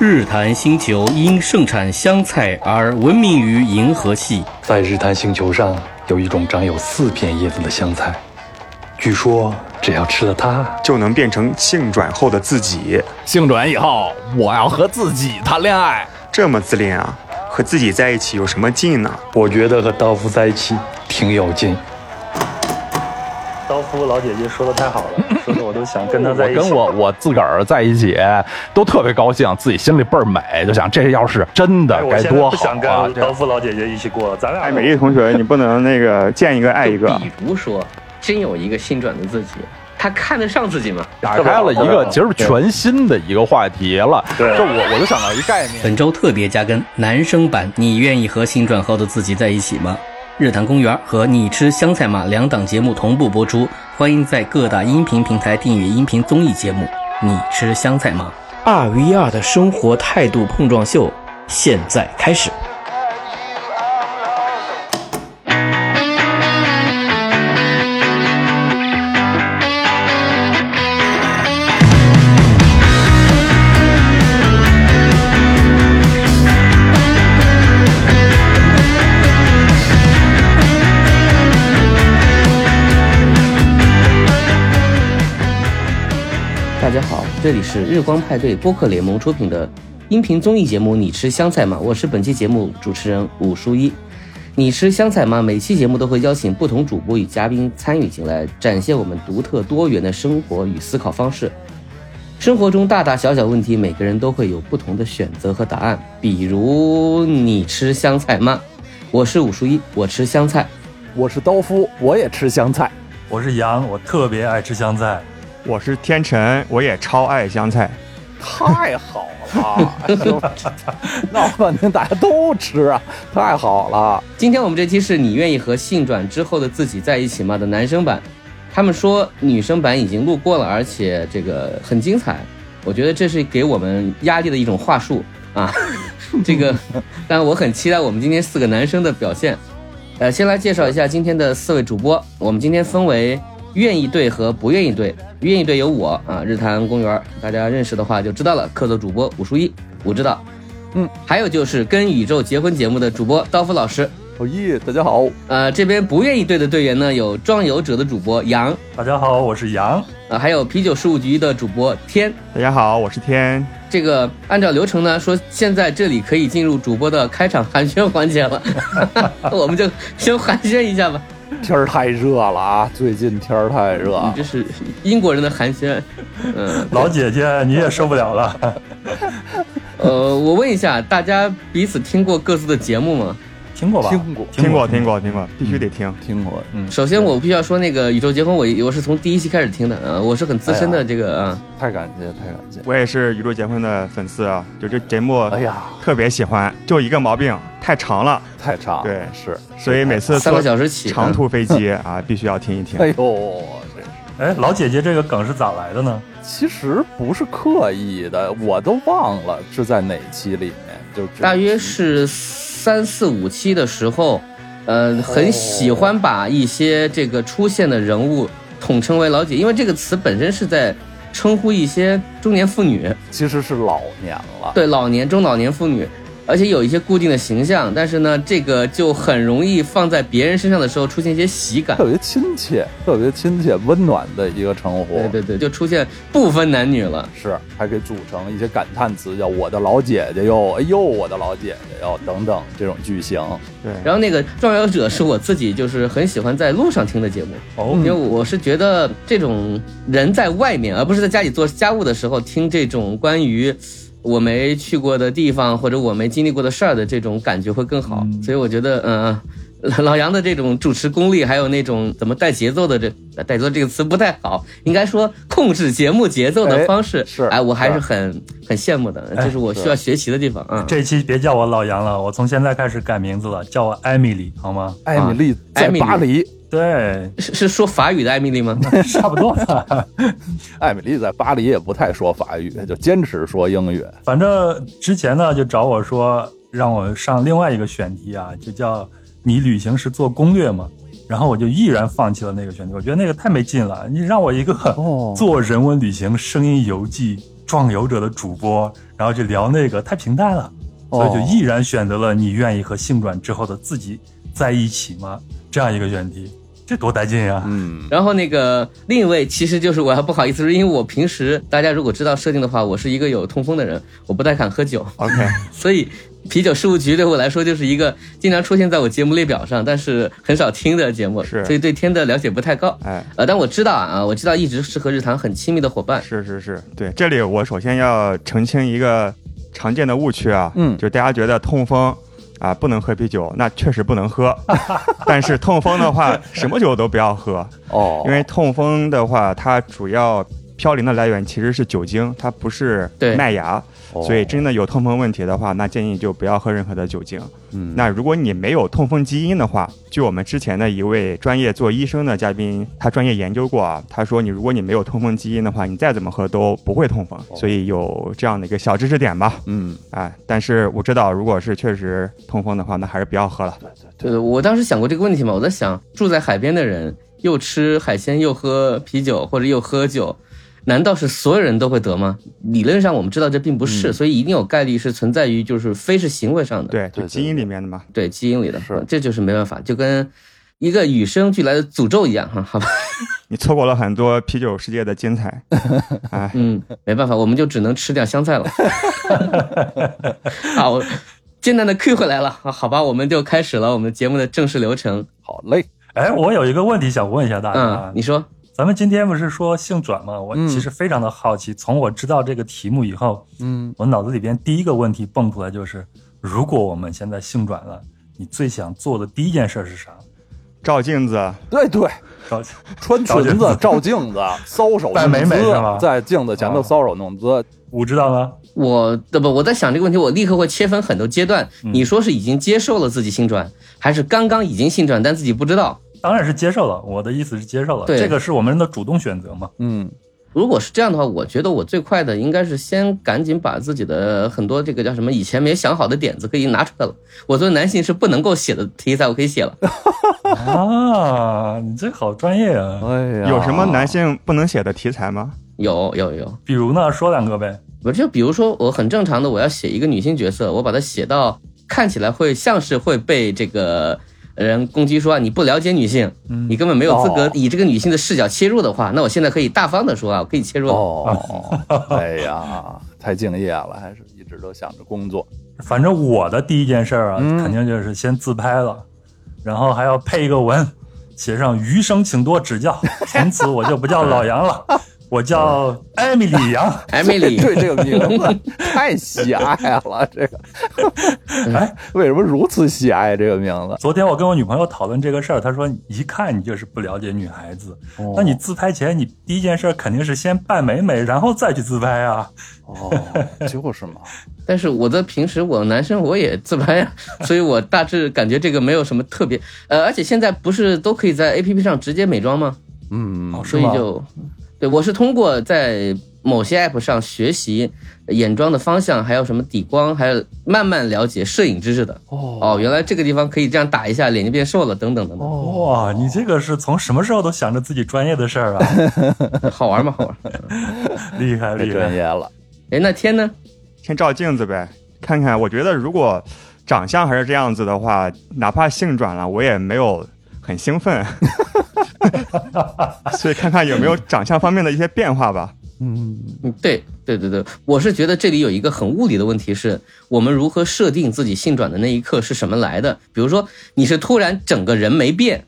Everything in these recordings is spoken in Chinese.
日坛星球因盛产香菜而闻名于银河系。在日坛星球上有一种长有四片叶子的香菜，据说只要吃了它，就能变成性转后的自己。性转以后，我要和自己谈恋爱。这么自恋啊？和自己在一起有什么劲呢？我觉得和道夫在一起挺有劲。老姐姐说的太好了，说的我都想跟她在一起。我跟我我自个儿在一起，都特别高兴，自己心里倍儿美，就想这要是真的该多好啊！不想跟刀夫老姐姐一起过，咱俩。哎，美丽同学，你不能那个见一个爱一个。比如说，真有一个新转的自己，他看得上自己吗？打开了一个其实全新的一个话题了。对，就我我就想到一概念。本周特别加更男生版，你愿意和新转后的自己在一起吗？日坛公园和你吃香菜吗两档节目同步播出，欢迎在各大音频平台订阅音频综艺节目。你吃香菜吗？二 v 二的生活态度碰撞秀现在开始。这里是日光派对播客联盟出品的音频综艺节目《你吃香菜吗》？我是本期节目主持人武书一。你吃香菜吗？每期节目都会邀请不同主播与嘉宾参与进来，展现我们独特多元的生活与思考方式。生活中大大小小问题，每个人都会有不同的选择和答案。比如，你吃香菜吗？我是武书一，我吃香菜。我是刀夫，我也吃香菜。我是杨，我特别爱吃香菜。我是天辰，我也超爱香菜，太好了！闹半天大家都吃啊，太好了！今天我们这期是你愿意和性转之后的自己在一起吗的男生版，他们说女生版已经录过了，而且这个很精彩。我觉得这是给我们压力的一种话术啊。这个，但我很期待我们今天四个男生的表现。呃，先来介绍一下今天的四位主播，我们今天分为。愿意对和不愿意对，愿意对有我啊，日坛公园，大家认识的话就知道了。客座主播武书一，我知道。嗯，还有就是跟宇宙结婚节目的主播刀夫老师。哦耶，大家好。呃，这边不愿意对的队员呢，有壮游者的主播杨。大家好，我是杨。啊，还有啤酒事务局的主播天。大家好，我是天。这个按照流程呢，说现在这里可以进入主播的开场寒暄环节了，我们就先寒暄一下吧。天儿太热了啊！最近天儿太热，你这是英国人的寒暄。嗯，老姐姐你也受不了了。呃，我问一下，大家彼此听过各自的节目吗？听过吧？听过，听过，听过，听过，必须得听，听过。嗯，首先我必须要说，那个宇宙结婚，我我是从第一期开始听的啊，我是很资深的这个啊。太感谢，太感谢。我也是宇宙结婚的粉丝啊，就这节目，哎呀，特别喜欢，就一个毛病，太长了，太长。对，是，所以每次三个小时起长途飞机 啊，必须要听一听。哎呦，哎，老姐姐这个梗是咋来的呢？其实不是刻意的，我都忘了是在哪期里面，就大约是。三四五期的时候，呃，很喜欢把一些这个出现的人物统称为老姐，因为这个词本身是在称呼一些中年妇女，其实是老年了。对，老年中老年妇女。而且有一些固定的形象，但是呢，这个就很容易放在别人身上的时候出现一些喜感，特别亲切，特别亲切、温暖的一个称呼。对对对，就出现不分男女了，是还可以组成一些感叹词，叫“我的老姐姐哟”，“哎呦，我的老姐姐哟”等等这种句型。对，然后那个《壮游者》是我自己就是很喜欢在路上听的节目，哦，因为我是觉得这种人在外面，而不是在家里做家务的时候听这种关于。我没去过的地方，或者我没经历过的事儿的这种感觉会更好，所以我觉得，嗯，老杨的这种主持功力，还有那种怎么带节奏的这带节奏这个词不太好，应该说控制节目节奏的方式，是，哎，我还是很很羡慕的，这是我需要学习的地方啊。这期别叫我老杨了，我从现在开始改名字了，叫我艾米丽，好吗？艾米丽在巴黎。对，是是说法语的艾米丽吗？差不多。艾米丽在巴黎也不太说法语，就坚持说英语。反正之前呢，就找我说让我上另外一个选题啊，就叫你旅行时做攻略嘛。然后我就毅然放弃了那个选题，我觉得那个太没劲了。你让我一个 做人文旅行声音游记，壮游者的主播，然后就聊那个太平淡了，所以就哦毅然选择了你愿意和性转之后的自己在一起吗？这样一个选题，这多带劲呀！嗯，然后那个另一位其实就是我还不好意思说，因为我平时大家如果知道设定的话，我是一个有痛风的人，我不太敢喝酒，OK，所以啤酒事务局对我来说就是一个经常出现在我节目列表上，但是很少听的节目，是。所以对天的了解不太高。哎，呃，但我知道啊，我知道一直是和日坛很亲密的伙伴。是是是，对，这里我首先要澄清一个常见的误区啊，嗯。就大家觉得痛风啊不能喝啤酒，那确实不能喝，但是痛风的话，什么酒都不要喝，哦，因为痛风的话，它主要嘌呤的来源其实是酒精，它不是麦芽，哦所以真的有痛风问题的话，那建议就不要喝任何的酒精。嗯那如果你没有痛风基因的话，据我们之前的一位专业做医生的嘉宾，他专业研究过啊，他说你如果你没有痛风基因的话，你再怎么喝都不会痛风，所以有这样的一个小知识点吧。嗯，哎，但是我知道，如果是确实痛风的话，那还是不要喝了。对对，我当时想过这个问题嘛，我在想，住在海边的人又吃海鲜又喝啤酒或者又喝酒，难道是所有人都会得吗？理论上我们知道这并不是，所以一定有概率是存在于就是非是行为上的，对，对就基因里面的嘛。对基因里的，是这就是没办法，就跟一个与生俱来的诅咒一样哈，好吧，你错过了很多啤酒世界的精彩。哎，嗯，没办法，我们就只能吃点香菜了。好，艰难的 Q 回来了，啊好吧，我们就开始了我们节目的正式流程。好嘞，哎，我有一个问题想问一下大家，嗯，你说，咱们今天不是说性转吗？我嗯其实非常的好奇，从我知道这个题目以后，嗯，我脑子里边第一个问题蹦出来就是，如果我们现在性转了，你最想做的第一件事是啥？照镜子，对对，照穿裙子、照镜子、搔首扮美弄姿在镜子前头啊搔首弄姿，我知道吗？我的不，我在想这个问题，我立刻会切分很多阶段。嗯你说是已经接受了自己性转，还是刚刚已经性转但自己不知道？当然是接受了，我的意思是接受了，对这个是我们人的主动选择嘛。嗯，如果是这样的话，我觉得我最快的应该是先赶紧把自己的很多这个叫什么以前没想好的点子可以拿出来了。我作为男性是不能够写的题材，我可以写了。啊，你这好专业啊！哎呀，有什么男性不能写的题材吗？有有有，比如呢，说两个呗。我就比如说我很正常的，我要写一个女性角色，我把它写到看起来会像是会被这个人攻击说啊你不了解女性，嗯。你根本没有资格哦。以这个女性的视角切入的话，那我现在可以大方的说啊，我可以切入。哦，哎呀，太敬业了，还是一直都想着工作。反正我的第一件事儿啊，嗯。肯定就是先自拍了，然后还要配一个文，写上“余生请多指教”，从此我就不叫老杨了，我叫艾米丽杨。艾米丽，对这个名字 太喜爱了，这个，哎，为什么如此喜爱这个名字？昨天我跟我女朋友讨论这个事儿，她说一看你就是不了解女孩子。哦那你自拍前，你第一件事肯定是先扮美美，然后再去自拍啊。哦，就是嘛，但是我的平时我男生我也自拍呀，所以我大致感觉这个没有什么特别。呃，而且现在不是都可以在 A P P 上直接美妆吗？嗯？所以就，对我是通过在某些 app 上学习眼妆的方向，还有什么底光，还有慢慢了解摄影知识的。哦哦，原来这个地方可以这样打一下，脸就变瘦了，等等等等，哦，哇，你这个是从什么时候都想着自己专业的事儿啊？好玩吗？好玩。厉害太厉害！专业了。哎，那天呢？先照镜子呗，看看。我觉得如果长相还是这样子的话，哪怕性转了，我也没有很兴奋。所以看看有没有长相方面的一些变化吧。嗯，嗯，对对对对，我是觉得这里有一个很物理的问题是，我们如何设定自己性转的那一刻是什么来的？比如说，你是突然整个人没变，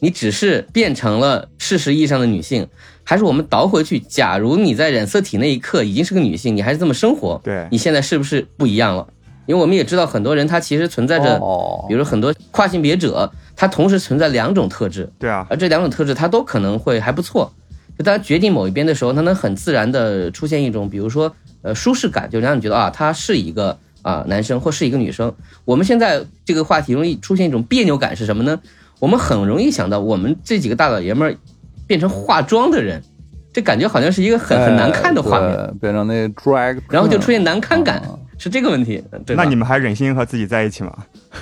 你只是变成了事实意义上的女性，还是我们倒回去，假如你在染色体那一刻已经是个女性，你还是这么生活，对你现在是不是不一样了？因为我们也知道很多人他其实存在着，哦比如很多跨性别者，他同时存在两种特质，对啊，而这两种特质它都可能会还不错。就当决定某一边的时候，它能很自然的出现一种，比如说呃舒适感，就让你觉得啊，他是一个啊男生或是一个女生。我们现在这个话题容易出现一种别扭感是什么呢？我们很容易想到我们这几个大老爷们儿变成化妆的人，这感觉好像是一个很很难看的画面，哎变成那 drag，然后就出现难堪感，啊是这个问题，对吧？那你们还忍心和自己在一起吗？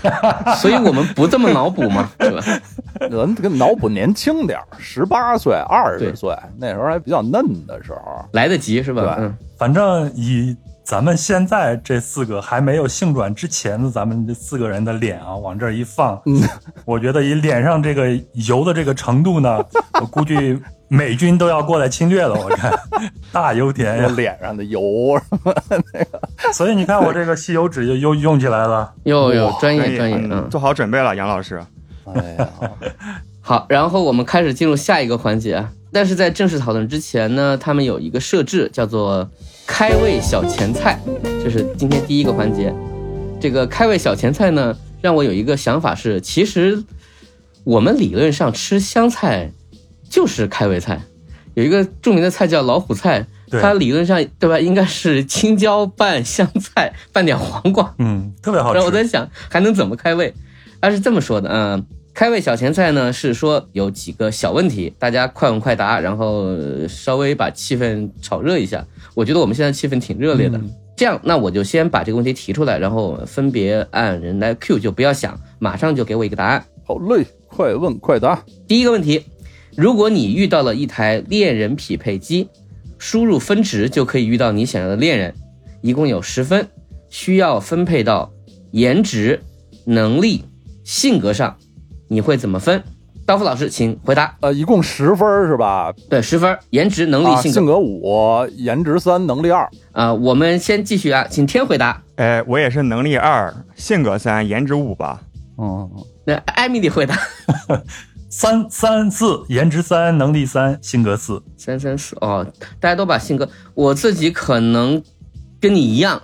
所以我们不这么脑补嘛，对吧？人跟脑补年轻点儿，十八岁、二对十岁，那时候还比较嫩的时候。来得及是吧？对嗯，反正以咱们现在这四个还没有性转之前的咱们这四个人的脸啊，往这儿一放，我觉得以脸上这个油的这个程度呢，我估计美军都要过来侵略了。我看大油田呀，脸上的油，所以你看我这个吸油纸又又用起来了。又有专业专业，做好准备了，杨老师。哎呀，好，然后我们开始进入下一个环节啊。但是在正式讨论之前呢，他们有一个设置叫做开胃小前菜，这是今天第一个环节。这个开胃小前菜呢，让我有一个想法是，其实我们理论上吃香菜就是开胃菜。有一个著名的菜叫老虎菜，它理论上对吧，应该是青椒拌香菜，拌点黄瓜，嗯，特别好然后我在。想还能怎么开胃？他是这么说的，嗯，开胃小前菜呢是说有几个小问题，大家快问快答，然后呃稍微把气氛炒热一下。我觉得我们现在气氛挺热烈的，这样那我就先把这个问题提出来，然后分别按人来 Q，就不要想，马上就给我一个答案。好嘞，快问快答。第一个问题，如果你遇到了一台恋人匹配机，输入分值就可以遇到你想要的恋人，一共有十分，需要分配到颜值、能力、性格上，你会怎么分？刀夫老师，请回答。呃，一共十分是吧？对，十分，颜值、能力、啊，性格性格五，颜值三，能力二。啊、我们先继续啊，请天回答。哎，我也是能力二，性格三，颜值五吧。哦，那艾米丽回答。三三四，颜值三，能力三，性格四。三三四哦，大家都把性格，我自己可能跟你一样，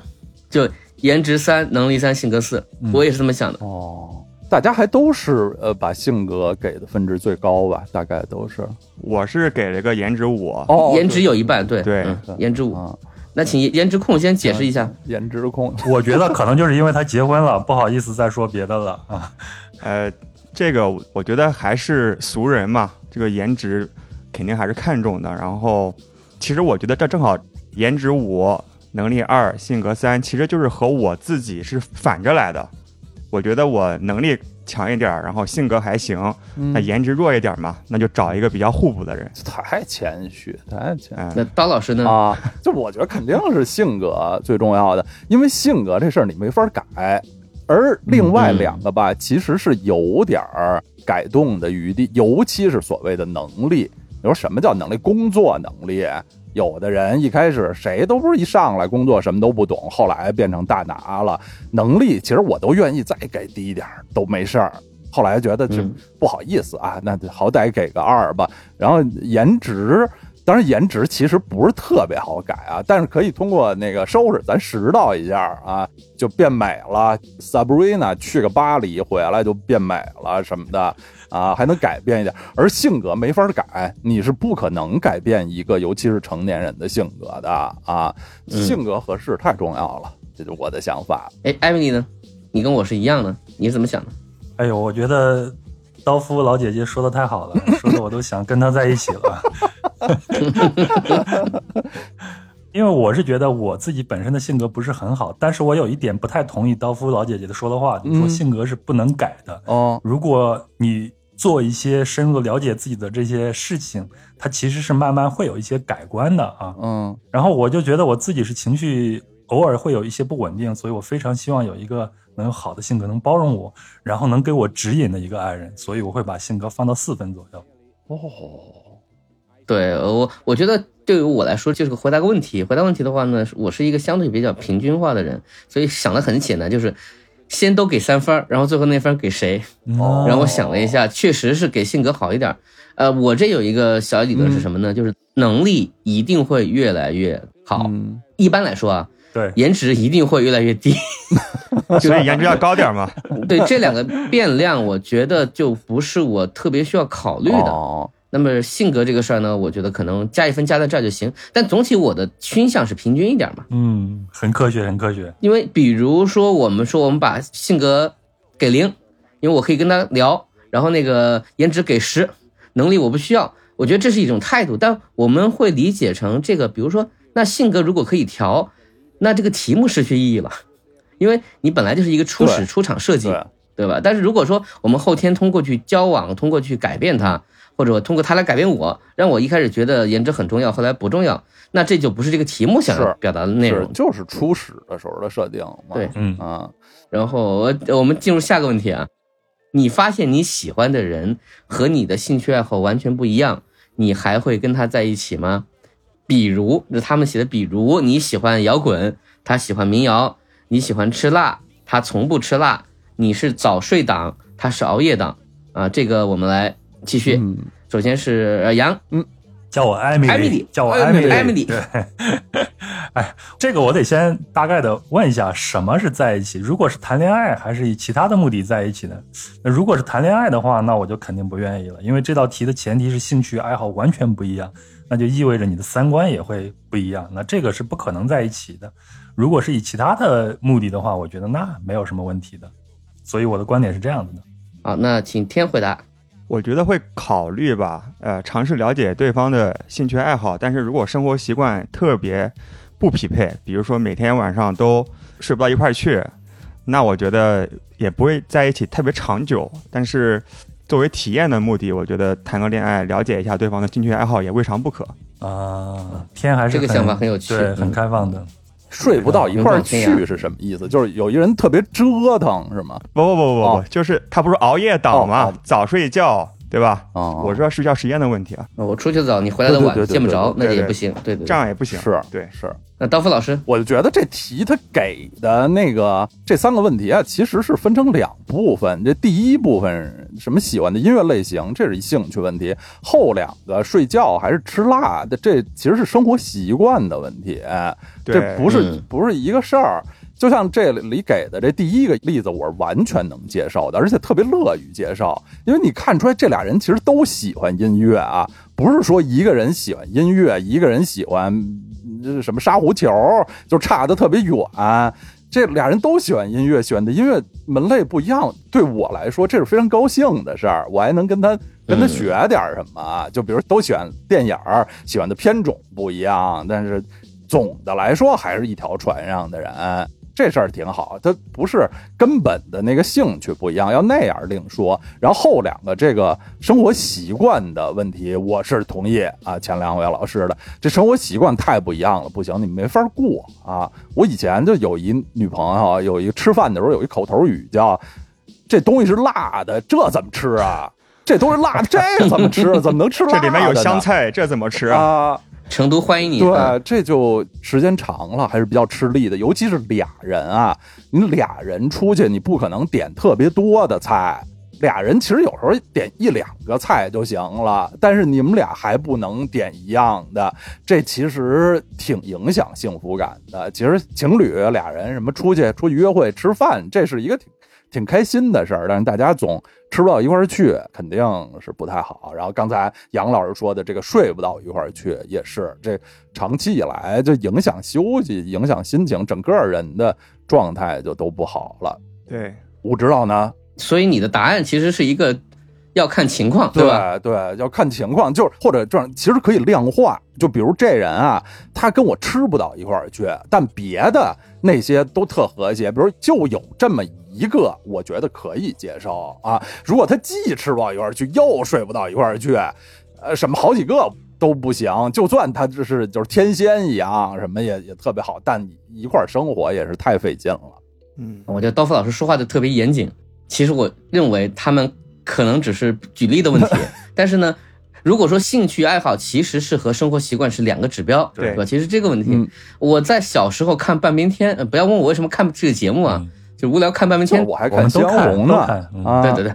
就颜值三，能力三，性格四，我也是这么想的。哦，大家还都是呃把性格给的分值最高吧？大概都是。我是给了个颜值五。哦，颜值有一半，对对嗯颜值五。啊，那请颜值控先解释一下。颜值控。我觉得可能就是因为他结婚了，不好意思再说别的了啊。呃，这个我觉得还是俗人嘛，这个颜值肯定还是看重的。然后，其实我觉得这正好颜值五，能力二，性格三，其实就是和我自己是反着来的。我觉得我能力强一点儿，然后性格还行，那嗯，颜值弱一点嘛，那就找一个比较互补的人。太谦虚，太谦虚。嗯，那刀老师呢？啊，就我觉得肯定是性格最重要的，因为性格这事儿你没法改，而另外两个吧，其实是有点儿改动的余地，尤其是所谓的能力。你说什么叫能力？工作能力。有的人一开始谁都不是一上来工作什么都不懂，后来变成大拿了。能力其实我都愿意再给低一点儿都没事儿。后来觉得这嗯不好意思啊，那好歹给个二吧。然后颜值，当然颜值其实不是特别好改啊，但是可以通过那个收拾咱拾掇一下啊，就变美了。Sabrina 去个巴黎回来就变美了什么的啊，还能改变一点。而性格没法改，你是不可能改变一个尤其是成年人的性格的啊，嗯性格合适太重要了，这就是我的想法。哎，艾米丽呢？你跟我是一样的，你是怎么想的？哎呦，我觉得刀夫老姐姐说的太好了，说的我都想跟她在一起了。因为我是觉得我自己本身的性格不是很好，但是我有一点不太同意刀夫老姐姐的说的话，你说嗯性格是不能改的。哦，如果你做一些深入的了解自己的这些事情，它其实是慢慢会有一些改观的啊。嗯然后我就觉得我自己是情绪偶尔会有一些不稳定，所以我非常希望有一个能有好的性格，能包容我，然后能给我指引的一个爱人，所以我会把性格放到四分左右。哦，对我，我觉得对于我来说就是个回答个问题。回答问题的话呢，我是一个相对比较平均化的人，所以想的很简单，就是先都给三分儿，然后最后那分儿给谁？哦然后我想了一下，确实是给性格好一点儿。呃，我这有一个小理论是什么呢？就是能力一定会越来越好。嗯一般来说啊，对，颜值一定会越来越低。所以颜值要高点嘛。对这两个变量，我觉得就不是我特别需要考虑的。哦那么性格这个事儿呢，我觉得可能加一分加在这儿就行。但总体我的倾向是平均一点嘛，嗯，很科学，很科学。因为比如说我们说我们把性格给零，因为我可以跟他聊，然后那个颜值给十，能力我不需要，我觉得这是一种态度。但我们会理解成这个，比如说那性格如果可以调，那这个题目失去意义了，因为你本来就是一个初始对出场设计对，对吧？但是如果说我们后天通过去交往，通过去改变他，或者通过他来改变我，让我一开始觉得颜值很重要，后来不重要，那这就不是这个题目想要表达的内是容。就是初始的时候的设定嘛。对嗯啊，然后我我们进入下个问题啊，你发现你喜欢的人和你的兴趣爱好完全不一样，你还会跟他在一起吗？比如，这他们写的，比如你喜欢摇滚，他喜欢民谣；你喜欢吃辣，他从不吃辣；你是早睡党，他是熬夜党。啊，这个我们来继续。嗯，首先是杨，嗯，叫我艾米艾米丽叫我艾米丽米丽，艾米丽对，哎，这个我得先大概的问一下，什么是在一起？如果是谈恋爱，还是以其他的目的在一起呢？那如果是谈恋爱的话，那我就肯定不愿意了，因为这道题的前提是兴趣爱好完全不一样，那就意味着你的三观也会不一样，那这个是不可能在一起的。如果是以其他的目的的话，我觉得那没有什么问题的。所以我的观点是这样子的。好，那请天回答。我觉得会考虑吧，呃，尝试了解对方的兴趣爱好，但是如果生活习惯特别不匹配，比如说每天晚上都睡不到一块儿去，那我觉得也不会在一起特别长久。但是作为体验的目的，我觉得谈个恋爱，了解一下对方的兴趣爱好也未尝不可。啊，天还是这个想法很有趣很开放的。睡不到一块去是什么意思？就是有一人特别折腾是吗？不不不不不，哦就是他不是熬夜党嘛，哦哦早睡觉，对吧？哦我说睡觉时间的问题啊，我出去的早，你回来的晚，见不着，那也不行。对这样也不行。是对，是，那刀锋老师，我就觉得这题他给的那个这三个问题啊，其实是分成两部分。这第一部分什么喜欢的音乐类型，这是一兴趣问题；后两个睡觉还是吃辣的，这其实是生活习惯的问题。对这不是嗯不是一个事儿。就像这里给的这第一个例子，我是完全能接受的，而且特别乐于接受，因为你看出来这俩人其实都喜欢音乐啊，不是说一个人喜欢音乐，一个人喜欢什么沙壶球，就差得特别远。这俩人都喜欢音乐，喜欢的音乐门类不一样，对我来说这是非常高兴的事儿。我还能跟他跟他学点什么，就比如都喜欢电影儿，喜欢的片种不一样，但是总的来说还是一条船上的人，这事儿挺好。他不是根本的那个兴趣不一样，要那样另说。然后后两个这个生活习惯的问题，我是同意啊，前两位老师的这生活习惯太不一样了，不行，你没法过啊。我以前就有一女朋友，有一个吃饭的时候有一口头语叫“这东西是辣的，这怎么吃啊？这都是辣的，这怎么吃啊？怎么能吃辣的？这里面有香菜，这怎么吃啊？成都欢迎你。对，这就时间长了，还是比较吃力的。尤其是俩人啊，你俩人出去，你不可能点特别多的菜。俩人其实有时候点一两个菜就行了，但是你们俩还不能点一样的，这其实挺影响幸福感的。其实情侣俩人什么出去出去约会吃饭，这是一个挺挺开心的事儿，但是大家总吃不到一块儿去，肯定是不太好。然后刚才杨老师说的这个睡不到一块儿去，也是这长期以来就影响休息、影响心情，整个人的状态就都不好了。对，我知道呢，所以你的答案其实是一个要看情况，对吧？对对，要看情况，就是或者这样，其实可以量化。就比如这人啊，他跟我吃不到一块儿去，但别的那些都特和谐，比如就有这么一个，我觉得可以接受啊。如果他既吃不到一块儿去，又睡不到一块儿去，呃，什么好几个都不行。就算他这是就是天仙一样，什么也也特别好，但一块儿生活也是太费劲了。嗯，我觉得刀锋老师说话就特别严谨。其实我认为他们可能只是举例的问题，但是呢，如果说兴趣爱好其实是和生活习惯是两个指标，对。吧？其实这个问题，嗯。我在小时候看半边天，呃不要问我为什么看这个节目啊，嗯。就无聊看半边天。我还看都香红呢。看都看，对对对。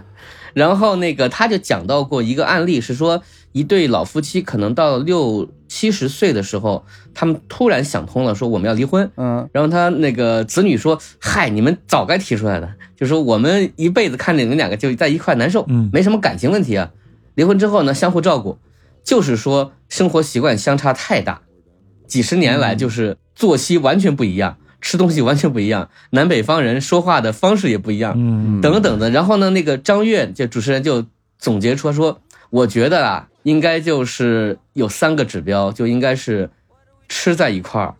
然后那个他就讲到过一个案例，是说一对老夫妻可能到六七十岁的时候，他们突然想通了，说我们要离婚。嗯然后他那个子女说：“嗨，你们早该提出来的，就说我们一辈子看着你们两个就在一块难受，嗯没什么感情问题啊。离婚之后呢，相互照顾，就是说生活习惯相差太大，几十年来就是作息完全不一样，吃东西完全不一样，南北方人说话的方式也不一样，嗯等等的。然后呢，那个张悦就主持人就总结出说，我觉得啊，应该就是有三个指标，就应该是吃在一块儿，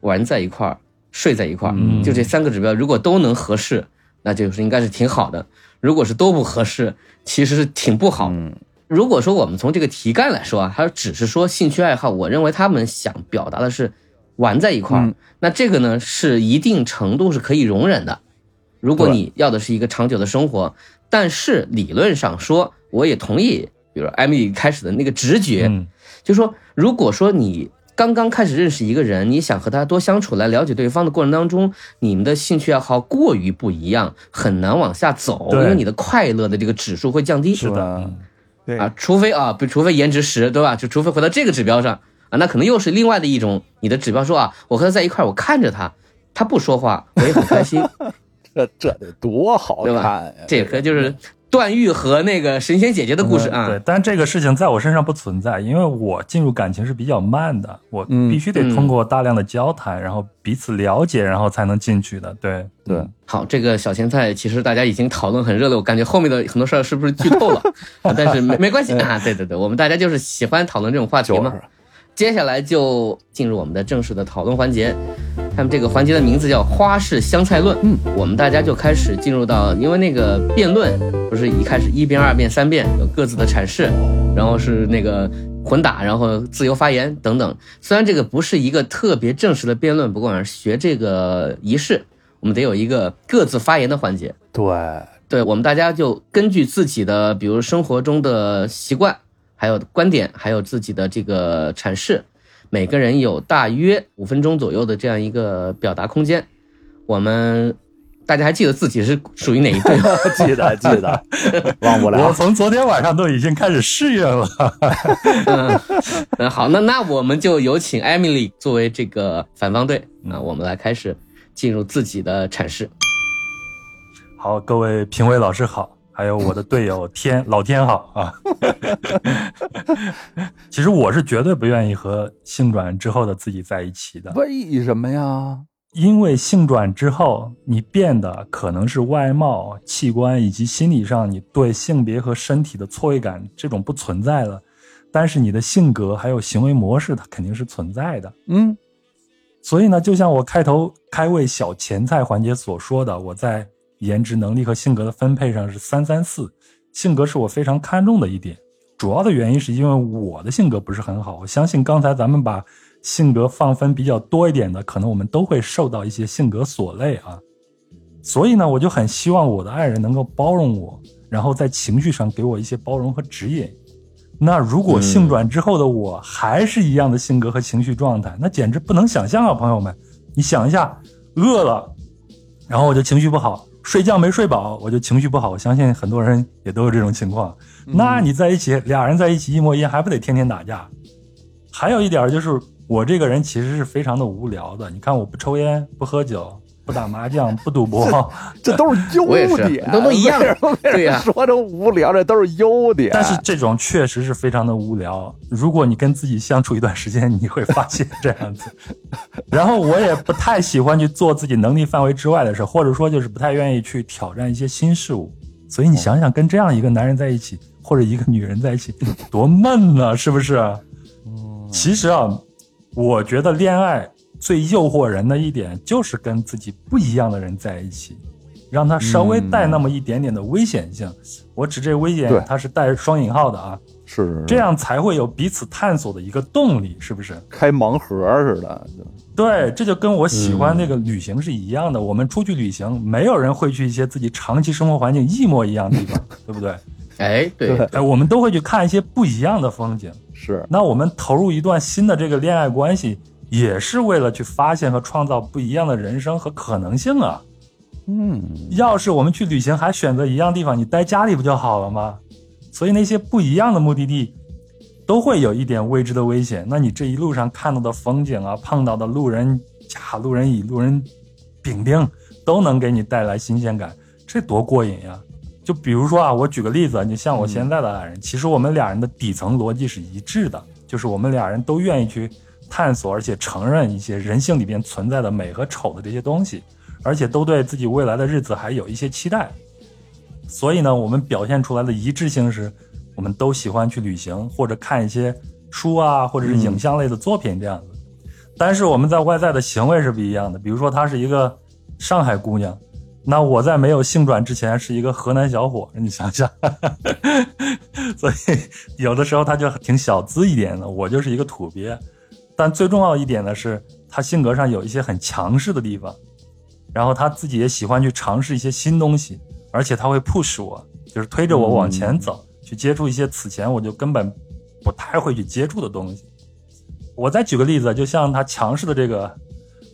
玩在一块儿，睡在一块儿，嗯就这三个指标，如果都能合适，那就是应该是挺好的。如果是都不合适，其实是挺不好。嗯如果说我们从这个题干来说啊，它只是说兴趣爱好，我认为他们想表达的是玩在一块儿，嗯那这个呢是一定程度是可以容忍的。如果你要的是一个长久的生活，但是理论上说，我也同意，比如艾米丽开始的那个直觉，嗯，就说如果说你刚刚开始认识一个人，你想和他多相处来了解对方的过程当中，你们的兴趣爱好过于不一样，很难往下走，因为你的快乐的这个指数会降低。是的，对。啊，除非啊，不，除非颜值十，对吧？就除非回到这个指标上。啊，那可能又是另外的一种你的指标，说啊，我和他在一块儿，我看着他，他不说话，我也很开心，这这得多好对吧？看呀！这个就是段誉和那个神仙姐姐的故事啊。对，但这个事情在我身上不存在，因为我进入感情是比较慢的，我嗯必须得通过大量的交谈，然后彼此了解，然后才能进去的。对，对，好，这个小咸菜其实大家已经讨论很热烈，我感觉后面的很多事儿是不是剧透了？啊 但是没没关系啊，对对对，我们大家就是喜欢讨论这种话题嘛。接下来就进入我们的正式的讨论环节。他们这个环节的名字叫“花式香菜论”。嗯，我们大家就开始进入到，因为那个辩论不是一开始一辩、二辩、三辩有各自的阐释，然后是那个混打，然后自由发言等等。虽然这个不是一个特别正式的辩论，不过学这个仪式，我们得有一个各自发言的环节。对，对我们大家就根据自己的，比如生活中的习惯，还有观点，还有自己的这个阐释，每个人有大约五分钟左右的这样一个表达空间。我们大家还记得自己是属于哪一队吗？记 得记得，忘不了我。从昨天晚上都已经开始适应了。嗯，嗯，好，那那我们就有请 Emily 作为这个反方队那，我们来开始进入自己的阐释。好，各位评委老师好，还有我的队友天老天好啊。其实我是绝对不愿意和性转之后的自己在一起的，为什么呀？因为性转之后，你变的可能是外貌、器官以及心理上你对性别和身体的错位感这种不存在了，但是你的性格还有行为模式它肯定是存在的。嗯所以呢，就像我开头开胃小前菜环节所说的，我在颜值、能力和性格的分配上是三三四，性格是我非常看重的一点。主要的原因是因为我的性格不是很好，我相信刚才咱们把性格放分比较多一点的，可能我们都会受到一些性格所累啊。所以呢，我就很希望我的爱人能够包容我，然后在情绪上给我一些包容和指引。那如果性转之后的我还是一样的性格和情绪状态，那简直不能想象啊，朋友们！你想一下，饿了，然后我就情绪不好；睡觉没睡饱，我就情绪不好。我相信很多人也都有这种情况。那你在一起，俩人在一起一模一样，还不得天天打架？还有一点就是，我这个人其实是非常的无聊的。你看，我不抽烟，不喝酒，不打麻将，不赌博。这都是优点，都都一样为什么被人对呀说成无聊，这都是优点。但是这种确实是非常的无聊。如果你跟自己相处一段时间，你会发现这样子。然后我也不太喜欢去做自己能力范围之外的事，或者说就是不太愿意去挑战一些新事物。所以你想想，跟这样一个男人在一起，或者一个女人在一起，多闷呢，是不是？其实啊，我觉得恋爱最诱惑人的一点就是跟自己不一样的人在一起，让他稍微带那么一点点的危险性。我指这危险，它是带双引号的啊，是是是这样才会有彼此探索的一个动力，是不是？开盲盒似的，对，这就跟我喜欢那个旅行是一样的。我们出去旅行，没有人会去一些自己长期生活环境一模一样的地方，对不对？哎，对，对哎，我们都会去看一些不一样的风景。是那我们投入一段新的这个恋爱关系，也是为了去发现和创造不一样的人生和可能性啊。嗯，要是我们去旅行还选择一样地方，你待家里不就好了吗？所以那些不一样的目的地，都会有一点未知的危险。那你这一路上看到的风景啊，碰到的路人甲、路人乙、路人丙丁，都能给你带来新鲜感，这多过瘾呀！就比如说啊，我举个例子，你像我现在的爱人，其实我们俩人的底层逻辑是一致的，就是我们俩人都愿意去探索，而且承认一些人性里边存在的美和丑的这些东西，而且都对自己未来的日子还有一些期待。所以呢，我们表现出来的一致性是，我们都喜欢去旅行或者看一些书啊，或者是影像类的作品这样子。但是我们在外在的行为是不一样的，比如说她是一个上海姑娘，那我在没有性转之前是一个河南小伙，你想想，所以有的时候他就挺小资一点的，我就是一个土鳖。但最重要一点呢是，他性格上有一些很强势的地方，然后他自己也喜欢去尝试一些新东西，而且他会 push 我，就是推着我往前走，去接触一些此前我就根本不太会去接触的东西。我再举个例子，就像他强势的这个，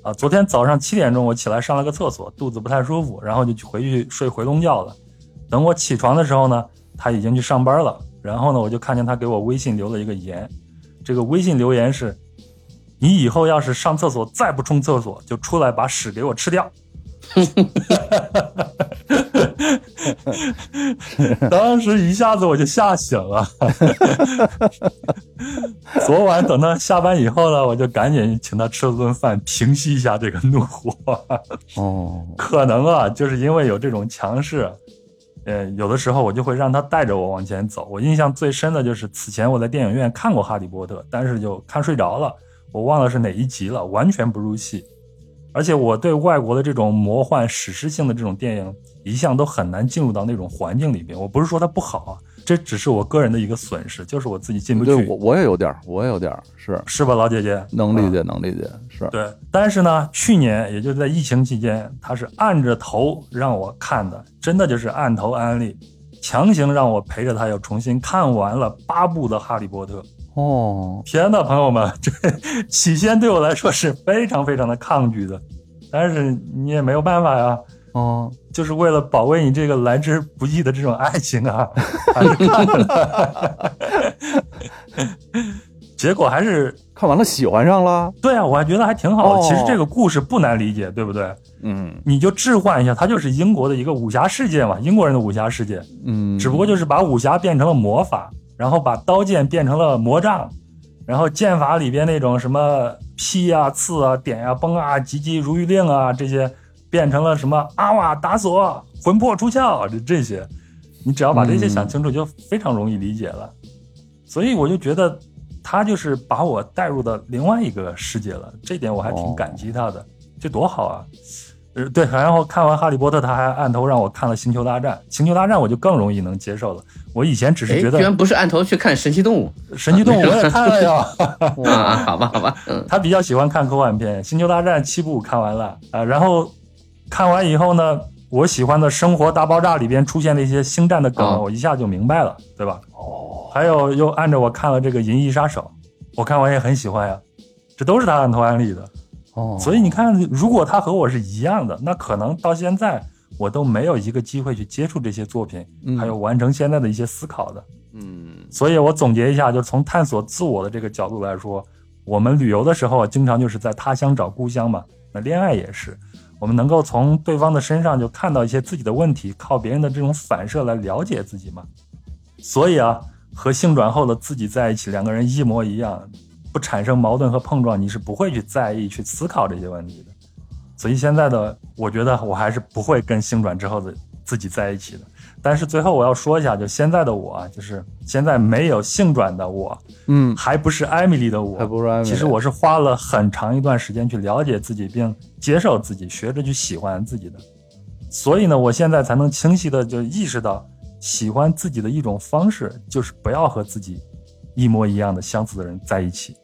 啊，昨天早上七点钟我起来上了个厕所，肚子不太舒服，然后就回去睡回笼觉了。等我起床的时候呢，他已经去上班了。然后呢，我就看见他给我微信留了一个言，这个微信留言是。你以后要是上厕所再不冲厕所，就出来把屎给我吃掉。当时一下子我就吓醒了。昨晚等他下班以后呢，我就赶紧请他吃了顿饭，平息一下这个怒火。哦，可能啊，就是因为有这种强势，呃，有的时候我就会让他带着我往前走。我印象最深的就是此前我在电影院看过《哈利波特》，但是就看睡着了。我忘了是哪一集了，完全不入戏，而且我对外国的这种魔幻史诗性的这种电影一向都很难进入到那种环境里边。我不是说它不好啊，这只是我个人的一个损失，就是我自己进不去。对我我也有点，我也有点，是是吧，老姐姐？能理解，能理解，是对。但是呢，去年也就是在疫情期间，他是按着头让我看的，真的就是按头安利，强行让我陪着他又重新看完了八部的《哈利波特》。哦，天呐，朋友们，这 起先对我来说是非常非常的抗拒的，但是你也没有办法呀，哦，就是为了保卫你这个来之不易的这种爱情啊，还是看了，结果还是看完了喜欢上了，对啊，我还觉得还挺好的。其实这个故事不难理解，对不对？嗯，你就置换一下，它就是英国的一个武侠世界嘛，英国人的武侠世界，嗯，只不过就是把武侠变成了魔法。然后把刀剑变成了魔杖，然后剑法里边那种什么劈啊、刺啊、点啊、崩啊、急急如律令啊这些，变成了什么阿瓦达索、魂魄出窍这这些，你只要把这些想清楚，就非常容易理解了。所以我就觉得他就是把我带入到另外一个世界了，这点我还挺感激他的，这多好啊！呃，对，然后看完《哈利波特》，他还按头让我看了《星球大战》，《星球大战》我就更容易能接受了。我以前只是觉得，居然不是按头去看《神奇动物》，《神奇动物》我也看了呀。啊，好吧，好吧，嗯，他比较喜欢看科幻片，《星球大战》七部看完了啊。然后看完以后呢，我喜欢的《生活大爆炸》里边出现的一些星战的梗，我一下就明白了，对吧？哦，还有又按着我看了这个《银翼杀手》，我看完也很喜欢呀，这都是他按头安利的。哦，所以你看，如果他和我是一样的，那可能到现在我都没有一个机会去接触这些作品，还有完成现在的一些思考的。嗯，所以我总结一下，就是从探索自我的这个角度来说，我们旅游的时候经常就是在他乡找故乡嘛。那恋爱也是，我们能够从对方的身上就看到一些自己的问题，靠别人的这种反射来了解自己嘛。所以啊，和性转后的自己在一起，两个人一模一样。不产生矛盾和碰撞，你是不会去在意、去思考这些问题的。所以现在的，我觉得我还是不会跟性转之后的自己在一起的。但是最后我要说一下，就现在的我，就是现在没有性转的我，嗯，还不是艾米丽的我，还不是艾米丽。其实我是花了很长一段时间去了解自己，并接受自己，学着去喜欢自己的。所以呢，我现在才能清晰的就意识到，喜欢自己的一种方式，就是不要和自己一模一样的相似的人在一起。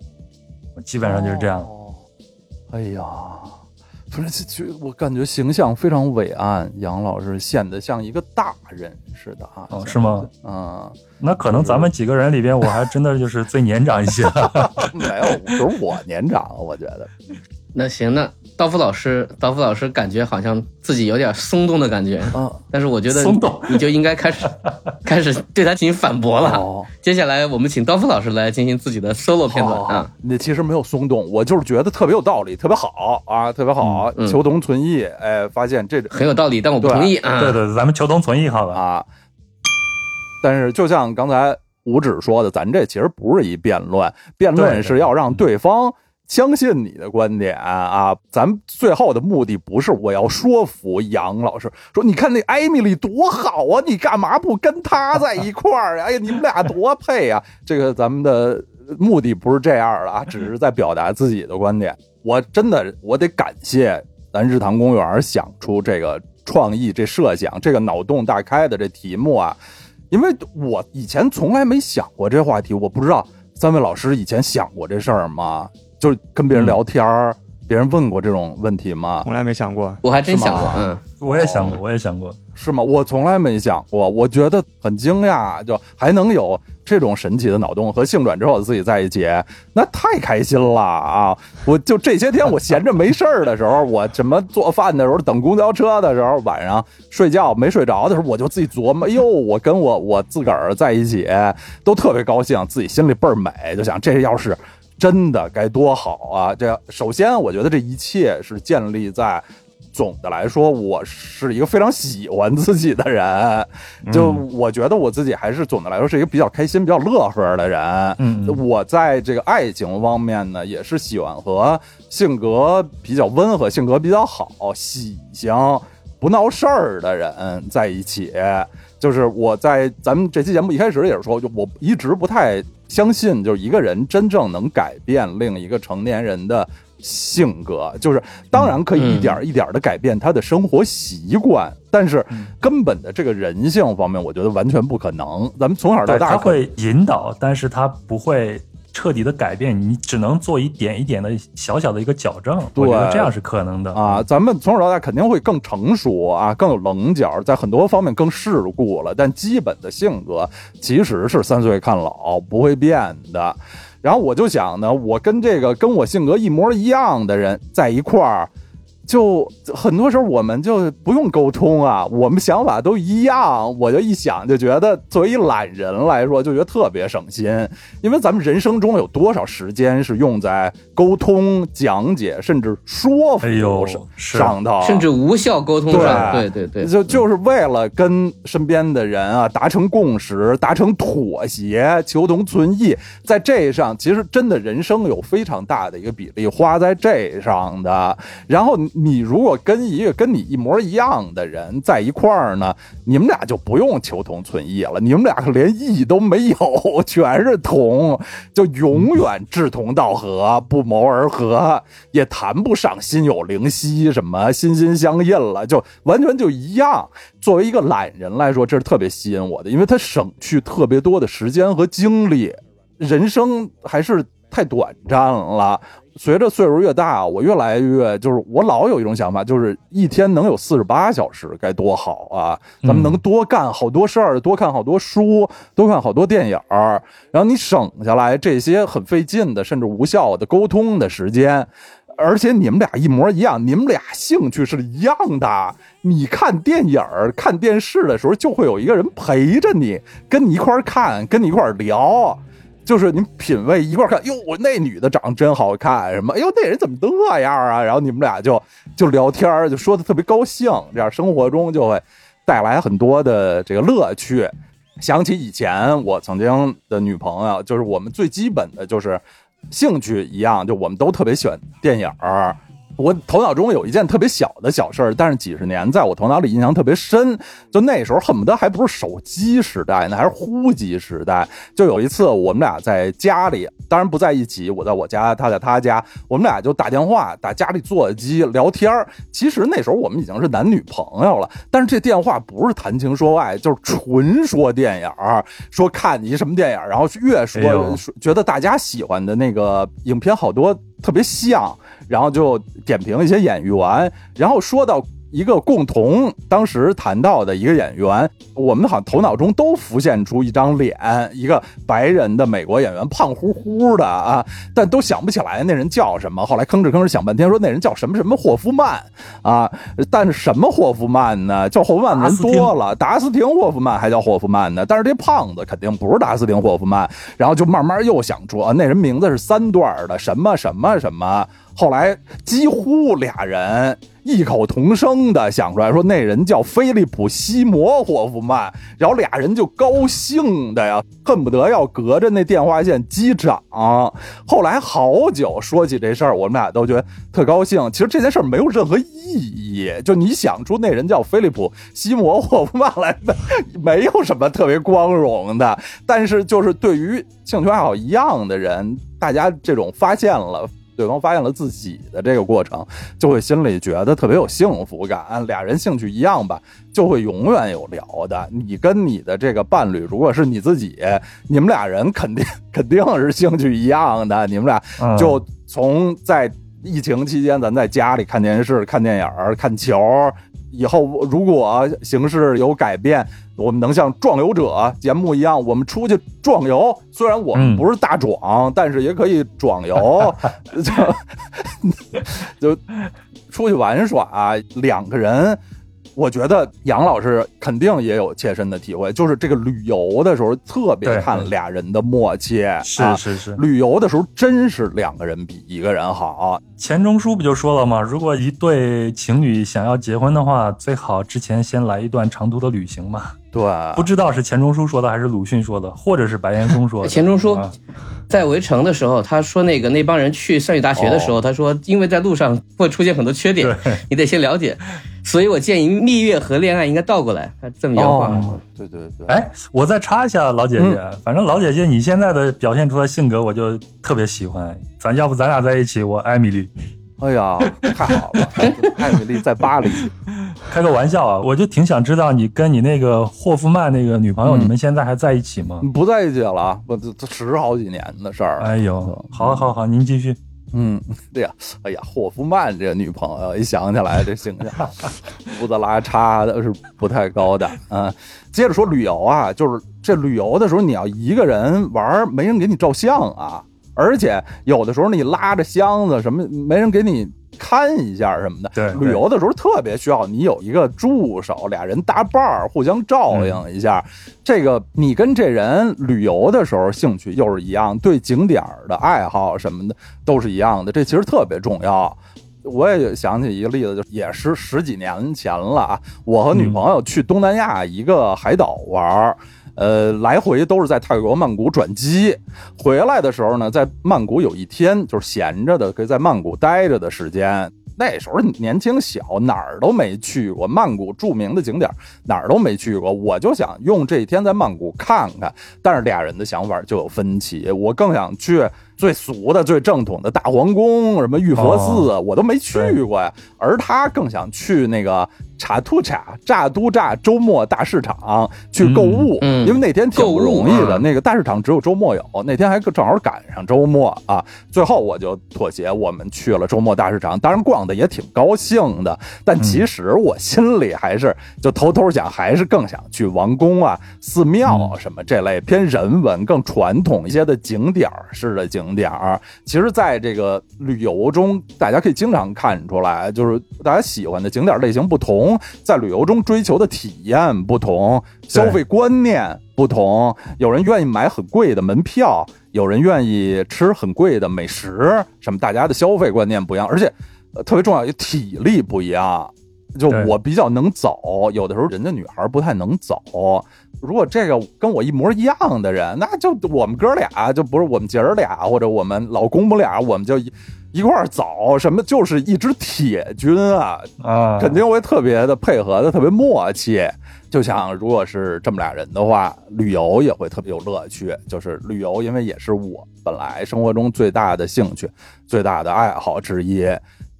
基本上就是这样。哎呀，不是，就我感觉形象非常伟岸，杨老师显得像一个大人似的啊。哦，是吗？啊，那可能咱们几个人里边，我还真的就是最年长一些。没有，都是我年长，我觉得。那行，那刀夫老师，刀夫老师感觉好像自己有点松动的感觉啊，但是我觉得松动，你就应该开始 开始对他进行反驳了。哦，接下来我们请刀夫老师来进行自己的 solo 片段啊。那其实没有松动，我就是觉得特别有道理，特别好啊，特别好，求同存异。哎，发现这很有道理，但我不同意啊。对对，咱们求同存异好了啊。但是就像刚才五指说的，咱这其实不是一辩论，辩论是要让对方。相信你的观点啊！咱们最后的目的不是我要说服杨老师，说你看那艾米丽多好啊，你干嘛不跟她在一块儿啊？哎呀，你们俩多配啊！这个咱们的目的不是这样的啊，只是在表达自己的观点。我真的，我得感谢咱日坛公园想出这个。创意、这设想、这个脑洞大开的这题目啊，因为我以前从来没想过这话题，我不知道三位老师以前想过这事儿吗？就是跟别人聊天儿，别人问过这种问题吗？从来没想过。我还真想过，嗯，我也想过，我也想过。是吗？我从来没想过，我觉得很惊讶，就还能有这种神奇的脑洞和性转之后自己在一起，那太开心了啊！我就这些天我闲着没事儿的时候，我什么做饭的时候、等公交车的时候、晚上睡觉没睡着的时候，我就自己琢磨，哎呦，我跟我我自个儿在一起都特别高兴，自己心里倍儿美，就想这要是。真的该多好啊！这首先，我觉得这一切是建立在总的来说，我是一个非常喜欢自己的人。就我觉得我自己还是总的来说是一个比较开心、比较乐呵的人。嗯我在这个爱情方面呢，也是喜欢和性格比较温和、性格比较好、喜庆、不闹事儿的人在一起。就是我在咱们这期节目一开始也是说，就我一直不太相信，就是一个人真正能改变另一个成年人的性格，就是当然可以一点一点的改变他的生活习惯，但是根本的这个人性方面，我觉得完全不可能。咱们从小到，大他会引导，但是他不会彻底的改变，你只能做一点一点的小小的一个矫正。我觉得对这样是可能的啊，咱们从小到大肯定会更成熟啊，更有棱角，在很多方面更世故了。但基本的性格其实是三岁看老，不会变的。然后我就想呢，我跟这个跟我性格一模一样的人在一块儿，就很多时候我们就不用沟通啊，我们想法都一样。我就一想就觉得，作为一懒人来说，就觉得特别省心。因为咱们人生中有多少时间是用在沟通、讲解甚至说服哎呦上是上头，甚至无效沟通上，对对对，就就是为了跟身边的人啊达成共识、达成妥协、求同存异，在这上其实真的人生有非常大的一个比例花在这上的。然后你如果跟一个跟你一模一样的人在一块儿呢，你们俩就不用求同存异了，你们俩连异都没有，全是同，就永远志同道合、不谋而合，也谈不上心有灵犀什么心心相印了，就完全就一样。作为一个懒人来说，这是特别吸引我的，因为它省去特别多的时间和精力。人生还是太短暂了。随着岁数越大，我越来越就是我老有一种想法，就是一天能有四十八小时该多好啊！咱们能多干好多事儿，多看好多书，多看好多电影儿，然后你省下来这些很费劲的甚至无效的沟通的时间。而且你们俩一模一样，你们俩兴趣是一样的。你看电影儿、看电视的时候，就会有一个人陪着你，跟你一块儿看，跟你一块儿聊。就是你品味一块看，哟，我那女的长得真好看，什么？哎呦，那人怎么那样啊？然后你们俩就就聊天，就说的特别高兴，这样生活中就会带来很多的这个乐趣。想起以前我曾经的女朋友，就是我们最基本的就是兴趣一样，就我们都特别喜欢电影儿。我头脑中有一件特别小的小事儿，但是几十年在我头脑里印象特别深。就那时候恨不得还不是手机时代呢，还是呼机时代。就有一次我们俩在家里，当然不在一起，我在我家，他在他家，我们俩就打电话，打家里座机聊天。其实那时候我们已经是男女朋友了，但是这电话不是谈情说爱，就是纯说电影，说看你什么电影，然后越说哎呦说觉得大家喜欢的那个影片好多特别像，然后就点评一些演员，然后说到一个共同当时谈到的一个演员，我们好像头脑中都浮现出一张脸，一个白人的美国演员，胖乎乎的啊，但都想不起来那人叫什么。后来吭哧吭哧想半天，说那人叫什么什么霍夫曼啊，但是什么霍夫曼呢？叫霍夫曼的人多了，达斯汀霍夫曼还叫霍夫曼呢，但是这胖子肯定不是达斯汀霍夫曼。然后就慢慢又想出啊，那人名字是三段的，什么什么什么。后来几乎俩人异口同声的想出来说，那人叫菲利普·西摩霍夫曼，然后俩人就高兴的呀，恨不得要隔着那电话线击掌。后来好久说起这事儿，我们俩都觉得特高兴。其实这件事儿没有任何意义，就你想出那人叫菲利普·西摩霍夫曼来，没有什么特别光荣的。但是就是对于兴趣爱好一样的人，大家这种发现了。对方发现了自己的这个过程，就会心里觉得特别有幸福感。俩人兴趣一样吧，就会永远有聊的。你跟你的这个伴侣，如果是你自己，你们俩人肯定肯定是兴趣一样的，你们俩嗯就从在疫情期间，咱在家里看电视、看电影、看球。以后如果形势有改变，我们能像壮游者节目一样，我们出去壮游。虽然我们嗯不是大壮，但是也可以壮游，就 就出去玩耍。两个人，我觉得杨老师肯定也有切身的体会，就是这个旅游的时候特别看俩人的默契。是啊是是，旅游的时候真是两个人比一个人好。钱钟书不就说了吗？如果一对情侣想要结婚的话，最好之前先来一段长途的旅行嘛。对，不知道是钱钟书说的还是鲁迅说的，或者是白岩松说的。钱钟书啊在围城的时候，他说那个那帮人去上语大学的时候，他说因为在路上会出现很多缺点对，你得先了解，所以我建议蜜月和恋爱应该倒过来。他这么原话。哦，对对对，哎，我再插一下老姐姐，嗯反正老姐姐你现在的表现出来性格，我就特别喜欢。咱要不咱俩在一起，我艾米丽。哎呀，太好了！艾米丽在巴黎，开个玩笑啊，我就挺想知道你跟你那个霍夫曼那个女朋友，嗯你们现在还在一起吗？不在一起了，我这这十好几年的事儿。哎呦，好好好，您继续。嗯，对呀，哎呀，霍夫曼这个女朋友，一想起来这形象，胡子拉碴的是不太高的。嗯，接着说旅游啊，就是这旅游的时候，你要一个人玩，没人给你照相啊，而且有的时候你拉着箱子什么，没人给你看一下什么的。对旅游的时候特别需要你有一个助手，俩人搭伴儿，互相照应一下。这个你跟这人旅游的时候兴趣又是一样，对景点儿的爱好什么的都是一样的，这其实特别重要。我也想起一个例子，就也是十几年前了啊，我和女朋友去东南亚一个海岛玩儿。呃，来回都是在泰国曼谷转机，回来的时候呢，在曼谷有一天就是闲着的，可以在曼谷待着的时间。那时候年轻小，哪儿都没去过，曼谷著名的景点哪儿都没去过，我就想用这一天在曼谷看看。但是俩人的想法就有分歧，我更想去最俗的、最正统的大皇宫，什么玉佛寺，我都没去过呀。而他更想去那个查图查乍都乍周末大市场去购物，嗯。嗯因为那天挺不容易的，啊那个大市场只有周末有，那天还正好赶上周末啊。最后我就妥协，我们去了周末大市场，当然逛的也挺高兴的，但其实我心里还是就偷偷想，还是更想去王宫啊、寺庙啊什么这类偏人文、更传统一些的景点儿式的景点儿。其实，在这个旅游中，大家可以经常看出来，就是大家喜欢的景点类型不同，在旅游中追求的体验不同，消费观念不同。有人愿意买很贵的门票，有人愿意吃很贵的美食，什么大家的消费观念不一样，而且、呃特别重要，体力不一样。就我比较能走，有的时候人家女孩不太能走。如果这个跟我一模一样的人，那就我们哥俩就不是我们姐儿俩，或者我们老公母俩，我们就一一块儿走，什么就是一支铁军啊，啊，肯定会特别的配合的特别默契。就像如果是这么俩人的话，旅游也会特别有乐趣。就是旅游，因为也是我本来生活中最大的兴趣、最大的爱好之一。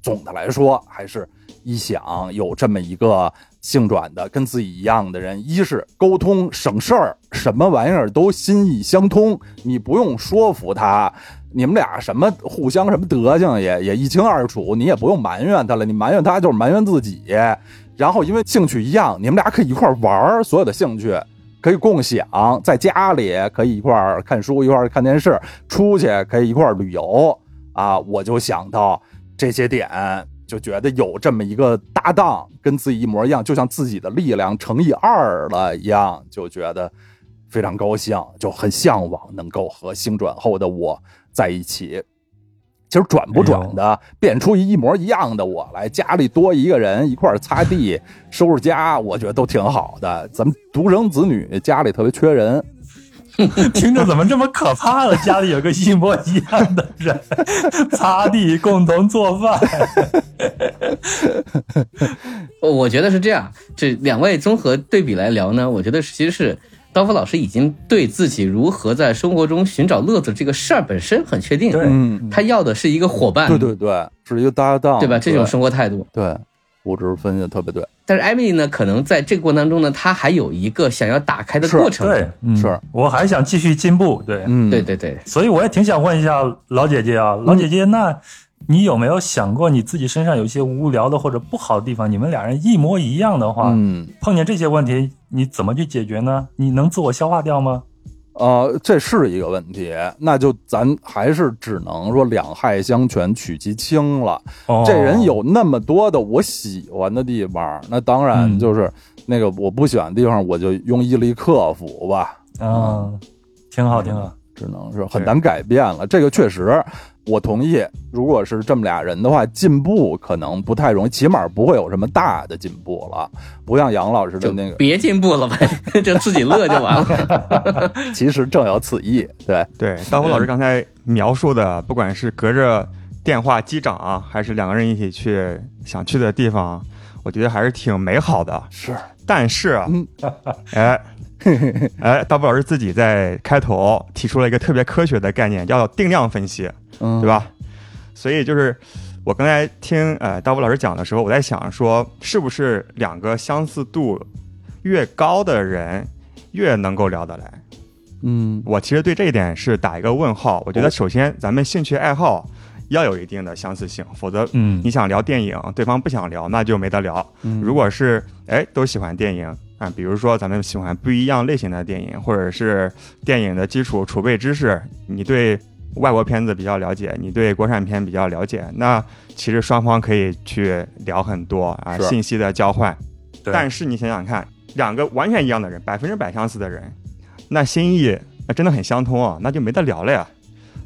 总的来说，还是一想有这么一个性转的跟自己一样的人，一是沟通省事儿，什么玩意儿都心意相通，你不用说服他。你们俩什么互相什么德行也也一清二楚，你也不用埋怨他了，你埋怨他就是埋怨自己。然后因为兴趣一样，你们俩可以一块玩儿，所有的兴趣可以共享，在家里可以一块看书，一块看电视，出去可以一块旅游啊。我就想到这些点，就觉得有这么一个搭档，跟自己一模一样，就像自己的力量乘以二了一样，就觉得非常高兴，就很向往能够和星转后的我在一起。其实转不转的，变出一一模一样的我来，家里多一个人一块儿擦地、收拾家，我觉得都挺好的。咱们独生子女家里特别缺人，听着怎么这么可怕了？家里有个一模一样的人，擦地，共同做饭。我 我觉得是这样，这两位综合对比来聊呢，我觉得其实是刀锋老师已经对自己如何在生活中寻找乐子这个事儿本身很确定，对嗯，他要的是一个伙伴，对对对，是一个搭档，对吧？这种生活态度。对，物质分析的特别对，但是艾米丽呢，可能在这个过程当中呢，她还有一个想要打开的过程。对，嗯是，我还想继续进步，对，嗯，对对对，所以我也挺想问一下老姐姐啊，老姐姐，那你有没有想过你自己身上有一些无聊的或者不好的地方？你们俩人一模一样的话，嗯，碰见这些问题，你怎么去解决呢？你能自我消化掉吗？呃，这是一个问题，那就咱还是只能说两害相权取其轻了。哦这人有那么多的我喜欢的地方，那当然嗯就是那个我不喜欢的地方，我就用毅力克服吧。嗯，挺好，挺好。只能是很难改变了。这个确实，我同意。如果是这么俩人的话，进步可能不太容易，起码不会有什么大的进步了。不像杨老师的就那个，别进步了呗，就自己乐就完了。其实正有此意。对，对，刀锋老师刚才描述的，不管是隔着电话击掌啊，还是两个人一起去想去的地方，我觉得还是挺美好的。是，但是啊嗯，哎，哎，刀锋老师自己在开头提出了一个特别科学的概念，叫定量分析，嗯，对？吧？所以就是我刚才听呃大波老师讲的时候，我在想说，是不是两个相似度越高的人越能够聊得来？嗯，我其实对这一点是打一个问号。我觉得首先咱们兴趣爱好要有一定的相似性，否则嗯你想聊电影，对方不想聊，那就没得聊。嗯如果是哎都喜欢电影啊，比如说咱们喜欢不一样类型的电影，或者是电影的基础储备知识，你对外国片子比较了解，你对国产片比较了解，那其实双方可以去聊很多啊，信息的交换。对但是你想想看，两个完全一样的人，百分之百相似的人，那心意那真的很相通啊，那就没得聊了呀，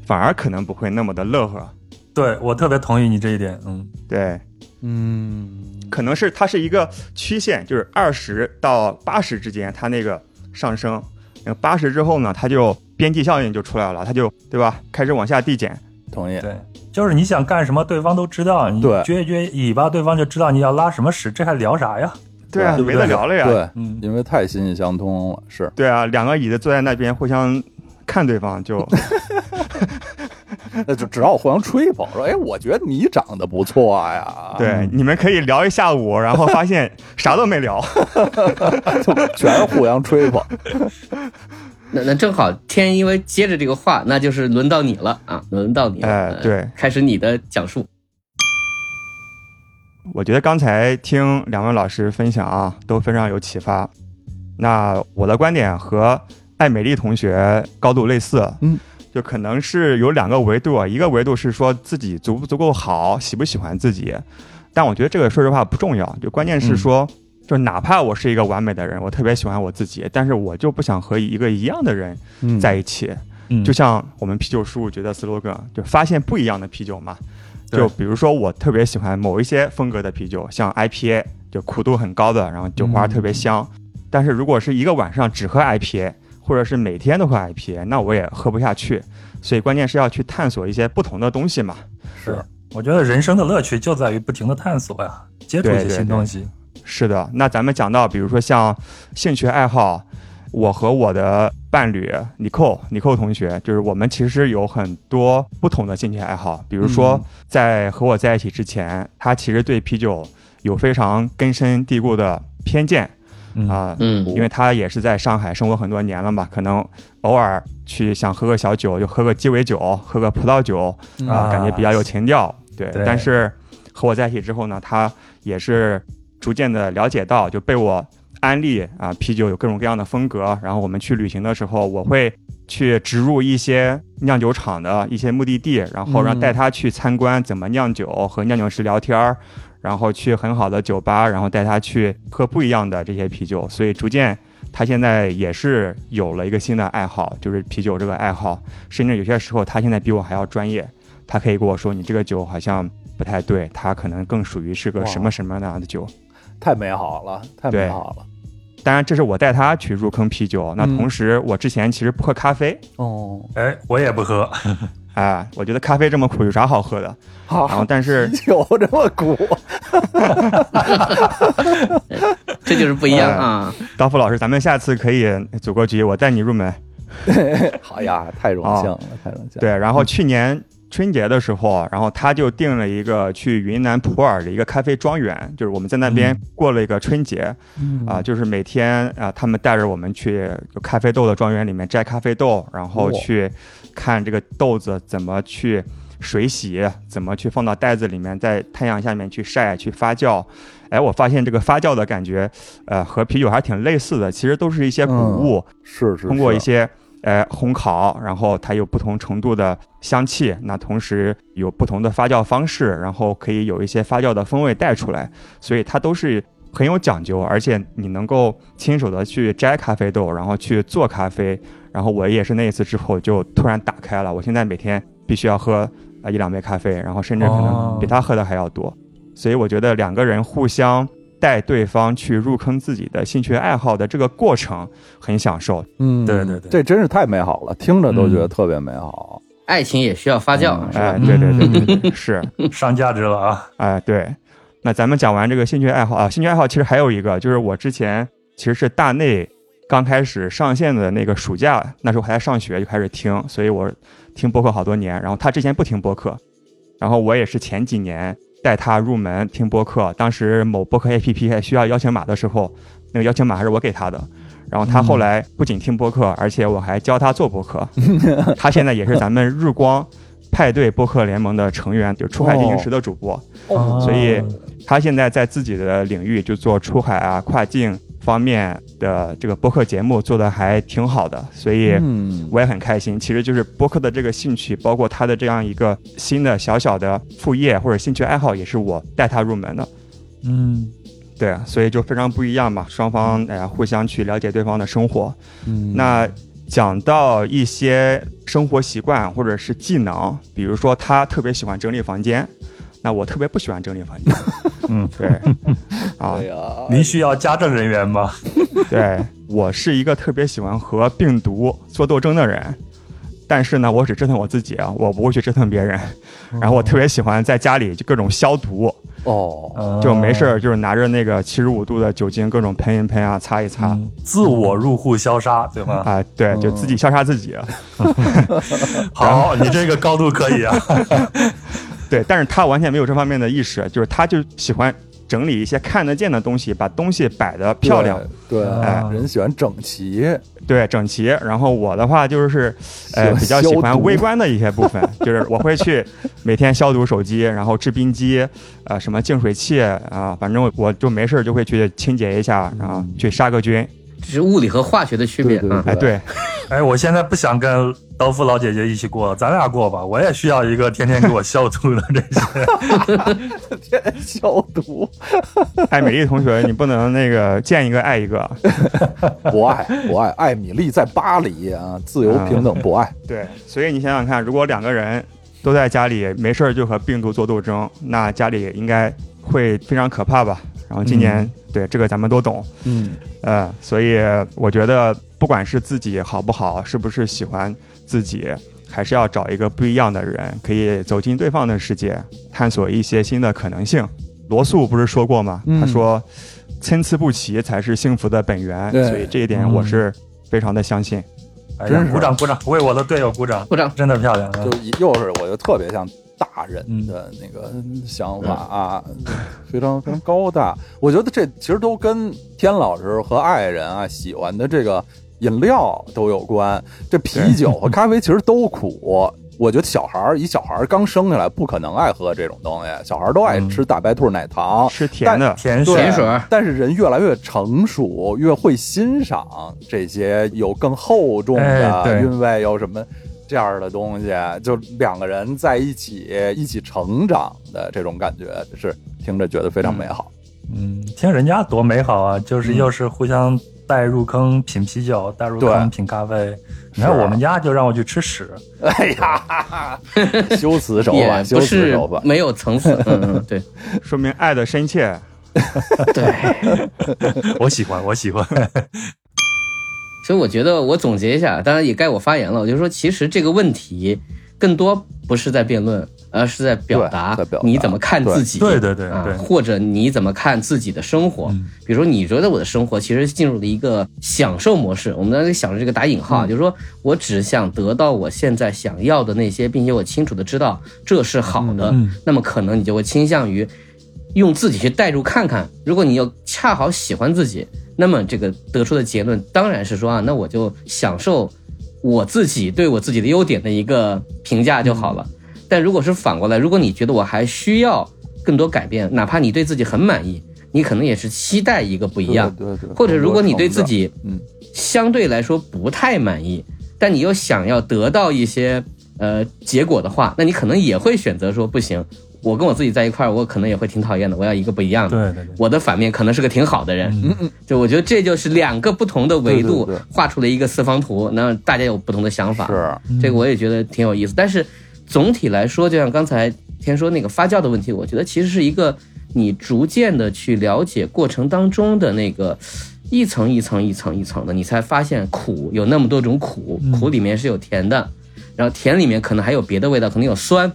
反而可能不会那么的乐呵。对我特别同意你这一点。嗯，对，嗯，可能是它是一个曲线，就是二十到八十之间，它那个上升，那八十之后呢，它就边际效应就出来了，他就对吧，开始往下递减。同意。对，就是你想干什么，对方都知道。你对撅一撅尾巴，对方就知道你要拉什么屎，这还聊啥呀？对啊，对对没得聊了呀。对，嗯，因为太心意相通了。是，对啊，两个椅子坐在那边互相看对方就，那就只要互相吹捧，说，哎，我觉得你长得不错呀。对，你们可以聊一下午，然后发现啥都没聊。全是互相吹捧。那那正好，天因为接着这个话，那就是轮到你了啊，轮到你了。呃哎对开始你的讲述。我觉得刚才听两位老师分享啊，都非常有启发。那我的观点和艾美丽同学高度类似，嗯，就可能是有两个维度啊，一个维度是说自己足不足够好，喜不喜欢自己，但我觉得这个说实话不重要，就关键是说，就哪怕我是一个完美的人，我特别喜欢我自己，但是我就不想和一个一样的人嗯在一起。嗯就像我们啤酒事务局的 slogan，就发现不一样的啤酒嘛。就比如说，我特别喜欢某一些风格的啤酒，像 IPA，就苦度很高的，然后酒花特别香。但是如果是一个晚上只喝 IPA，或者是每天都喝 IPA，那我也喝不下去。所以关键是要去探索一些不同的东西嘛。是，我觉得人生的乐趣就在于不停的探索呀，接触一些对对对新东西。是的，那咱们讲到，比如说像兴趣爱好，我和我的伴侣尼寇尼寇同学，就是我们其实有很多不同的兴趣爱好。比如说，在和我在一起之前，他其实对啤酒有非常根深蒂固的偏见嗯啊、嗯。因为他也是在上海生活很多年了嘛，可能偶尔去想喝个小酒，就喝个鸡尾酒，喝个葡萄酒啊、啊。感觉比较有情调。对，对。但是和我在一起之后呢，他也是逐渐的了解到，就被我安利啊，啤酒有各种各样的风格。然后我们去旅行的时候，我会去植入一些酿酒厂的一些目的地，然后让嗯带他去参观怎么酿酒，和酿酒师聊天儿，然后去很好的酒吧，然后带他去喝不一样的这些啤酒。所以逐渐。他现在也是有了一个新的爱好，就是啤酒这个爱好，甚至有些时候他现在比我还要专业。他可以跟我说：“你这个酒好像不太对，它可能更属于是个什么什么那样的酒。太美好了，太美好了。”当然，这是我带他去入坑啤酒。那嗯同时，我之前其实不喝咖啡，哦，哎，我也不喝。哎，我觉得咖啡这么苦，有啥好喝的？好然后，好，但是酒这么苦，这就是不一样啊。刀夫老师，咱们下次可以组个局，我带你入门。好呀，太荣幸了，太荣幸了。对，然后去年春节的时候，然后他就定了一个去云南普洱的一个咖啡庄园，就是我们在那边过了一个春节，嗯。啊，就是每天啊，他们带着我们去咖啡豆的庄园里面摘咖啡豆，然后去看这个豆子怎么去水洗，怎么去放到袋子里面，在太阳下面去晒、去发酵。哎，我发现这个发酵的感觉，呃，和啤酒还挺类似的，其实都是一些谷物，是是，是。通过一些呃烘烤，然后它有不同程度的香气，那同时有不同的发酵方式，然后可以有一些发酵的风味带出来，所以它都是很有讲究，而且你能够亲手的去摘咖啡豆，然后去做咖啡，然后我也是那一次之后就突然打开了，我现在每天必须要喝啊一两杯咖啡，然后甚至可能比他喝的还要多，所以我觉得两个人互相。带对方去入坑自己的兴趣爱好的这个过程很享受，嗯，对对对这真是太美好了，听着都觉得特别美好。爱情也需要发酵，嗯是吧？哎，对对对对对，是，上价值了啊！哎，对。那咱们讲完这个兴趣爱好啊，兴趣爱好其实还有一个，就是我之前其实是大内刚开始上线的那个暑假，那时候还在上学就开始听，所以我听播客好多年。然后他之前不听播客，然后我也是前几年带他入门听播客。当时某播客 APP 还需要邀请码的时候，那个邀请码还是我给他的。然后他后来不仅听播客，而且我还教他做播客。他现在也是咱们日光派对播客联盟的成员，就是出海进行时的主播。哦所以他现在在自己的领域就做出海啊、跨境方面的这个播客节目做的还挺好的，所以嗯，我也很开心。其实就是播客的这个兴趣，包括他的这样一个新的小小的副业或者兴趣爱好，也是我带他入门的。嗯，对啊，所以就非常不一样嘛，双方哎呀互相去了解对方的生活。嗯那讲到一些生活习惯或者是技能，比如说他特别喜欢整理房间，那我特别不喜欢整理房间。嗯，对，啊哎，呀，您需要家政人员吗？对我是一个特别喜欢和病毒做斗争的人，但是呢，我只折腾我自己啊，我不会去折腾别人。然后我特别喜欢在家里就各种消毒，哦，就没事儿就是拿着那个七十五度的酒精各种喷一喷啊，擦一擦。嗯自我入户消杀，对吗？啊，对，就自己消杀自己。好，你这个高度可以啊。对，但是他完全没有这方面的意识，就是他就喜欢整理一些看得见的东西，把东西摆得漂亮，对，对哎人喜欢整齐，对，整齐。然后我的话就是，呃，比较喜欢微观的一些部分，就是我会去每天消毒手机，然后制冰机，呃，什么净水器啊、反正我就没事儿就会去清洁一下，然后去杀个菌。这是物理和化学的区别啊。对对哎，对，哎，我现在不想跟刀夫老姐姐一起过，咱俩过吧。我也需要一个天天给我消毒的这些。天天消毒，哎，美丽同学，你不能那个见一个爱一个。不爱不爱，艾米丽在巴黎啊，自由平等博爱，对，所以你想想看，如果两个人都在家里没事儿就和病毒做斗争，那家里应该会非常可怕吧？然后今年、对这个咱们都懂，嗯呃，所以我觉得不管是自己好不好，是不是喜欢自己，还是要找一个不一样的人，可以走进对方的世界，探索一些新的可能性。罗素不是说过吗？嗯他说，参差不齐才是幸福的本源。对所以这一点我是非常的相信。哎呀真是鼓掌鼓掌，为我的队友鼓掌，鼓掌真的漂亮啊就！又是我就特别像大人的那个想法啊，非常非常高大。我觉得这其实都跟天老师和爱人啊喜欢的这个饮料都有关。这啤酒和咖啡其实都苦。我觉得小孩儿，以小孩儿刚生下来，不可能爱喝这种东西，小孩儿都爱吃大白兔奶糖，吃甜的，甜水但是人越来越成熟，越会欣赏这些有更厚重哎的韵味，有什么这样的东西，就两个人在一起一起成长的这种感觉，是听着觉得非常美好。嗯，听人家多美好啊！就是又是互相带入坑品啤酒，带入坑品咖啡。你看我们家就让我去吃屎，哎呀，修辞手也法，修辞不是手法，没有层次，嗯嗯，对 说明爱的深切。对。我喜欢，我喜欢。所以我觉得我总结一下，当然也该我发言了。我就说，其实这个问题更多不是在辩论，而是在表达你怎么看自己，对对对啊对，或者你怎么看自己的生活。嗯比如说，你觉得我的生活其实进入了一个享受模式，我们在想着这个打引号啊，就是说我只想得到我现在想要的那些，并且我清楚的知道这是好的，嗯那么可能你就会倾向于用自己去代入看看。如果你又恰好喜欢自己，那么这个得出的结论当然是说啊，那我就享受我自己对我自己的优点的一个评价就好了。但如果是反过来，如果你觉得我还需要更多改变，哪怕你对自己很满意，你可能也是期待一个不一样。对对对，或者如果你对自己嗯相对来说不太满意，但你又想要得到一些呃结果的话，那你可能也会选择说不行，我跟我自己在一块儿，我可能也会挺讨厌的，我要一个不一样的。对对对，我的反面可能是个挺好的人，嗯嗯。就我觉得这就是两个不同的维度画出了一个四方图，那大家有不同的想法，是。这个我也觉得挺有意思。但是总体来说，就像刚才天说那个发酵的问题，我觉得其实是一个你逐渐的去了解过程当中的那个一层一层一层一层的，你才发现苦有那么多种苦，苦里面是有甜的，然后甜里面可能还有别的味道，可能有酸。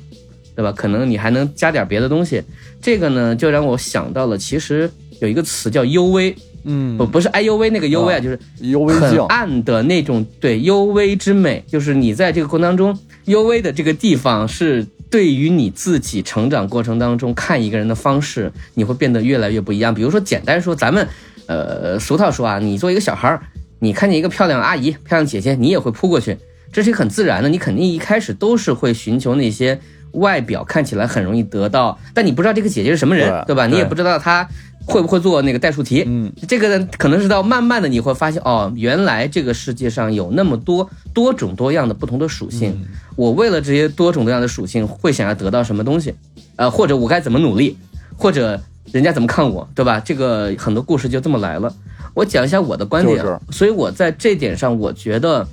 对吧？可能你还能加点别的东西，这个呢，就让我想到了，其实有一个词叫 UV，嗯不不是哎，UV 那个 U V 啊，就是 U V 很，暗的那种，对 U V 之美，就是你在这个过程当中，，U V 的这个地方是对于你自己成长过程当中看一个人的方式，你会变得越来越不一样。比如说，简单说，咱们呃俗套说啊，你作为一个小孩儿，你看见一个漂亮阿姨、漂亮姐姐，你也会扑过去，这是一个很自然的，你肯定一开始都是会寻求那些外表看起来很容易得到，但你不知道这个姐姐是什么人，对对吧？你也不知道她会不会做那个代数题，嗯，这个呢，可能是到慢慢的你会发现，哦，原来这个世界上有那么多多种多样的不同的属性。我为了这些多种多样的属性，会想要得到什么东西，呃，或者我该怎么努力，或者人家怎么看我，对吧？这个很多故事就这么来了。我讲一下我的观点，就是。所以我在这点上，我觉得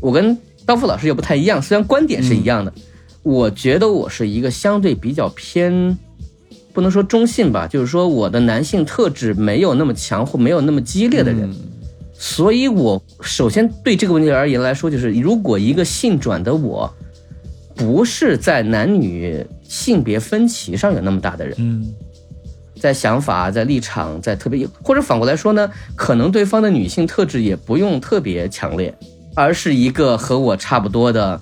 我跟刀锋老师又不太一样，虽然观点是一样的，我觉得我是一个相对比较偏。不能说中性吧，就是说我的男性特质没有那么强或没有那么激烈的人，所以我首先对这个问题而言来说，就是如果一个性转的我，不是在男女性别分歧上有那么大的人，嗯。在想法、在立场、在特别，或者反过来说呢，可能对方的女性特质也不用特别强烈，而是一个和我差不多的，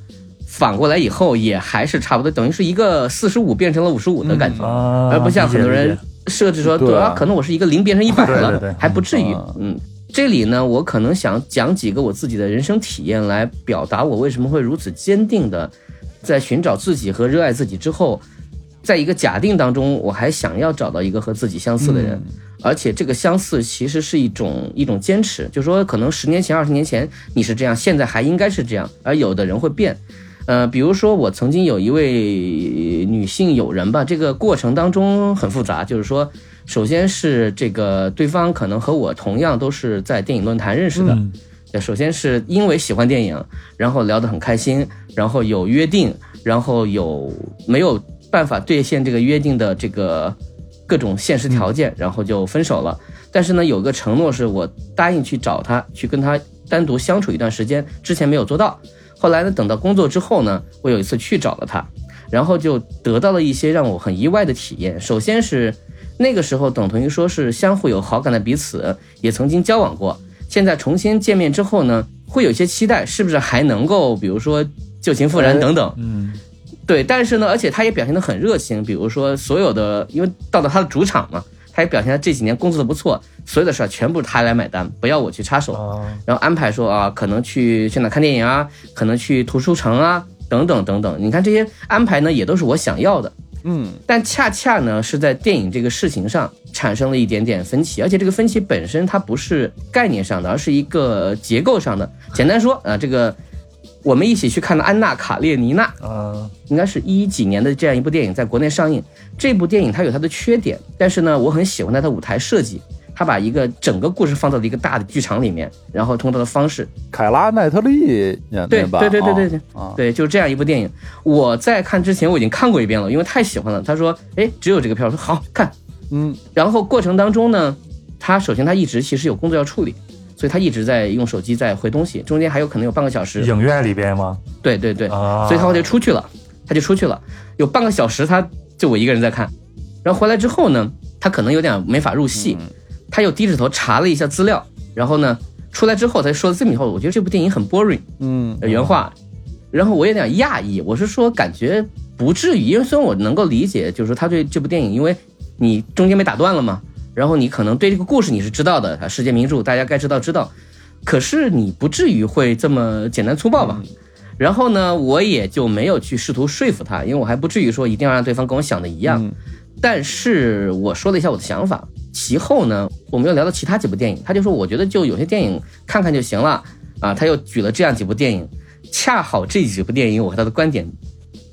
反过来以后也还是差不多，等于是一个四十五变成了五十五的感觉。啊，而不像很多人设置说，对对啊，可能我是一个零变成一百了，对对对还不至于嗯。嗯，这里呢，我可能想讲几个我自己的人生体验，来表达我为什么会如此坚定的在寻找自己和热爱自己之后，在一个假定当中，我还想要找到一个和自己相似的人。而且这个相似其实是一种一种坚持，就是说可能十年前、二十年前你是这样，现在还应该是这样，而有的人会变。呃，比如说我曾经有一位女性友人吧，这个过程当中很复杂，就是说，首先是这个对方可能和我同样都是在电影论坛认识的，嗯首先是因为喜欢电影，然后聊得很开心，然后有约定，然后有没有办法兑现这个约定的这个各种现实条件，然后就分手了。但是呢，有个承诺是我答应去找他，去跟他单独相处一段时间，之前没有做到。后来呢，等到工作之后呢，我有一次去找了他，然后就得到了一些让我很意外的体验。首先是那个时候等同于说是相互有好感的彼此，也曾经交往过。现在重新见面之后呢，会有一些期待，是不是还能够，比如说旧情复燃等等。嗯对，但是呢，而且他也表现得很热情，比如说所有的，因为到了他的主场嘛，他也表现他这几年工作的不错，所有的事儿全部他来买单，不要我去插手。啊然后安排说啊，可能去去哪看电影啊，可能去图书城啊，等等等等。你看这些安排呢，也都是我想要的。嗯，但恰恰呢是在电影这个事情上产生了一点点分歧，而且这个分歧本身它不是概念上的，而是一个结构上的。简单说啊，这个我们一起去看的《安娜·卡列尼娜》，啊应该是一几年的这样一部电影，在国内上映。这部电影它有它的缺点，但是呢，我很喜欢它的舞台设计。它把一个整个故事放到了一个大的剧场里面，然后通过它的方式，凯拉奈特利演对那版，对对对对对啊，对，就是这样一部电影。我在看之前我已经看过一遍了，因为太喜欢了。他说，哎，只有这个票，我说好看。嗯，然后过程当中呢，他首先他一直其实有工作要处理，所以他一直在用手机在回东西，中间还有可能有半个小时。影院里边吗？对对对，啊，所以他就出去了。他就出去了，有半个小时他就我一个人在看，然后回来之后呢，他可能有点没法入戏，他又低着头查了一下资料，然后呢出来之后他说了这么以后，我觉得这部电影很 boring，嗯呃原话，然后我有点讶异，我是说感觉不至于，因为虽然我能够理解，就是说他对这部电影，因为你中间被打断了嘛，然后你可能对这个故事你是知道的，啊，世界名著大家该知道知道，可是你不至于会这么简单粗暴吧？然后呢，我也就没有去试图说服他，因为我还不至于说一定要让对方跟我想的一样。但是我说了一下我的想法，其后呢，我们又聊到其他几部电影，他就说我觉得就有些电影看看就行了啊，他又举了这样几部电影，恰好这几部电影我和他的观点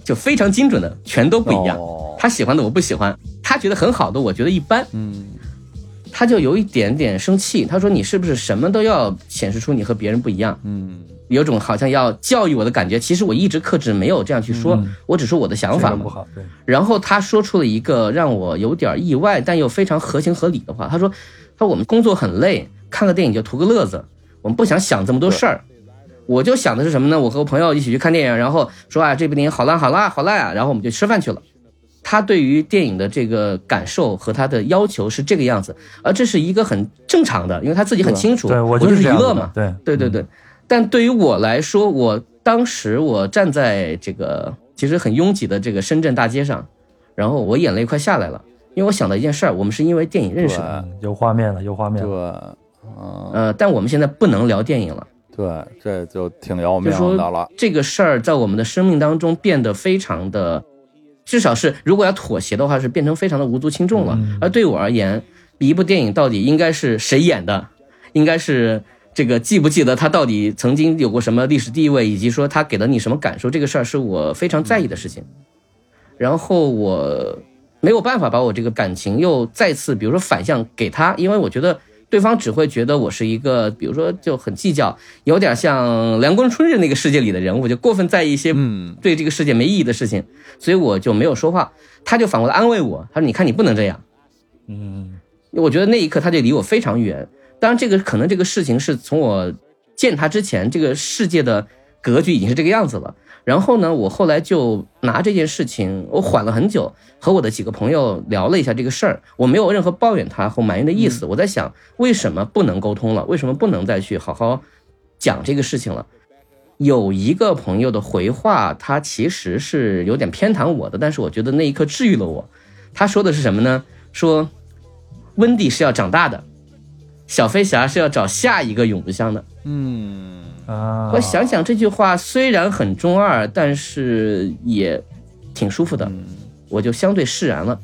就非常精准的全都不一样，哦。他喜欢的我不喜欢，他觉得很好的我觉得一般，嗯他就有一点点生气，他说你是不是什么都要显示出你和别人不一样？嗯有种好像要教育我的感觉。其实我一直克制，没有这样去说，我只说我的想法嘛。不好，对，然后他说出了一个让我有点意外，但又非常合情合理的话。他说：“他说我们工作很累，看个电影就图个乐子，我们不想想这么多事儿。”我就想的是什么呢？我和我朋友一起去看电影，然后说啊，这部电影好烂好烂好烂啊，然后我们就吃饭去了。他对于电影的这个感受和他的要求是这个样子，而这是一个很正常的，因为他自己很清楚，对我就就是娱乐嘛，的对对对对。但对于我来说，我当时我站在这个其实很拥挤的这个深圳大街上，然后我眼泪快下来了，因为我想到一件事儿，我们是因为电影认识的，嗯有画面了，有画面对了，，嗯。呃，但我们现在不能聊电影了，对，这就挺要命就说的了。这个事儿在我们的生命当中变得非常的，至少是如果要妥协的话，是变成非常的无足轻重了。而对我而言，一部电影到底应该是谁演的，应该是这个记不记得他到底曾经有过什么历史地位，以及说他给了你什么感受，这个事儿是我非常在意的事情。然后我没有办法把我这个感情又再次，比如说反向给他，因为我觉得对方只会觉得我是一个，比如说就很计较，有点像凉宫春日那个世界里的人物，就过分在意一些嗯对这个世界没意义的事情，所以我就没有说话。他就反过来安慰我，他说：“你看，你不能这样。”嗯，我觉得那一刻他就离我非常远。当然，这个可能这个事情是从我见他之前，这个世界的格局已经是这个样子了。然后呢，我后来就拿这件事情，我缓了很久，和我的几个朋友聊了一下这个事儿。我没有任何抱怨他或埋怨的意思。我在想，为什么不能沟通了？为什么不能再去好好讲这个事情了？有一个朋友的回话，他其实是有点偏袒我的，但是我觉得那一刻治愈了我。他说的是什么呢？说温蒂是要长大的，小飞侠是要找下一个永不香的。嗯。啊，我想想这句话虽然很中二，但是也挺舒服的，我就相对释然了。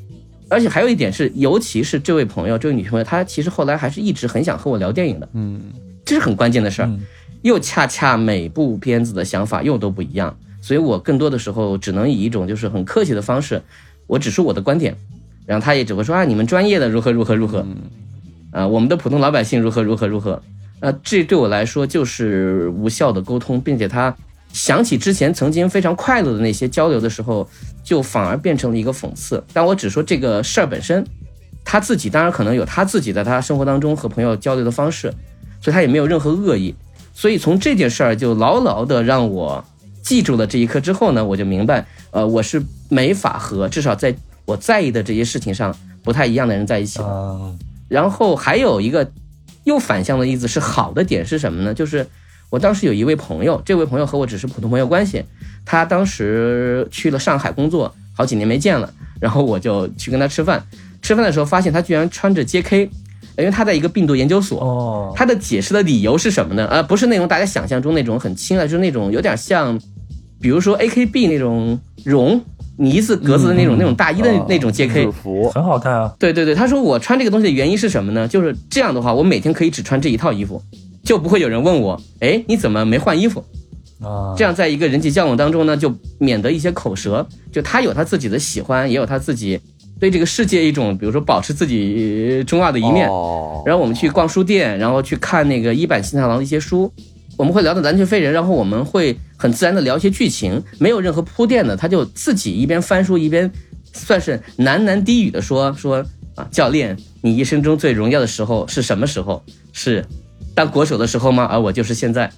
而且还有一点是，尤其是这位朋友，这位女朋友，她其实后来还是一直很想和我聊电影的，嗯。这是很关键的事儿。嗯。又恰恰每部片子的想法又都不一样，所以我更多的时候只能以一种就是很客气的方式，我只说我的观点，然后他也只会说啊，你们专业的如何如何如何，啊，我们的普通老百姓如何如何如何，啊，这对我来说就是无效的沟通，并且他想起之前曾经非常快乐的那些交流的时候，就反而变成了一个讽刺。但我只说这个事儿本身，他自己当然可能有他自己在他生活当中和朋友交流的方式，所以他也没有任何恶意。所以从这件事儿就牢牢的让我记住了这一刻之后呢，我就明白，呃，我是没法和至少在我在意的这些事情上不太一样的人在一起然后还有一个又反向的例子是好的点是什么呢？就是我当时有一位朋友，这位朋友和我只是普通朋友关系，他当时去了上海工作，好几年没见了，然后我就去跟他吃饭，吃饭的时候发现他居然穿着 JK，因为他在一个病毒研究所。哦，他的解释的理由是什么呢？呃，不是那种大家想象中那种很轻的，就是那种有点像，比如说 AKB 那种绒呢子格子的那种、那种大衣的那那种 JK，、制服很好看啊，对对对，他说我穿这个东西的原因是什么呢？就是这样的话，我每天可以只穿这一套衣服，就不会有人问我，哎，你怎么没换衣服？啊，这样在一个人际交往当中呢，就免得一些口舌。就他有他自己的喜欢，也有他自己对这个世界一种，比如说保持自己呃中二的一面。哦然后我们去逛书店，然后去看那个一版新太郎的一些书，我们会聊到蓝雀飞人，然后我们会很自然的聊一些剧情，没有任何铺垫的，他就自己一边翻书一边，算是喃喃低语的说说啊，教练，你一生中最荣耀的时候是什么时候？是当国手的时候吗？而我就是现在。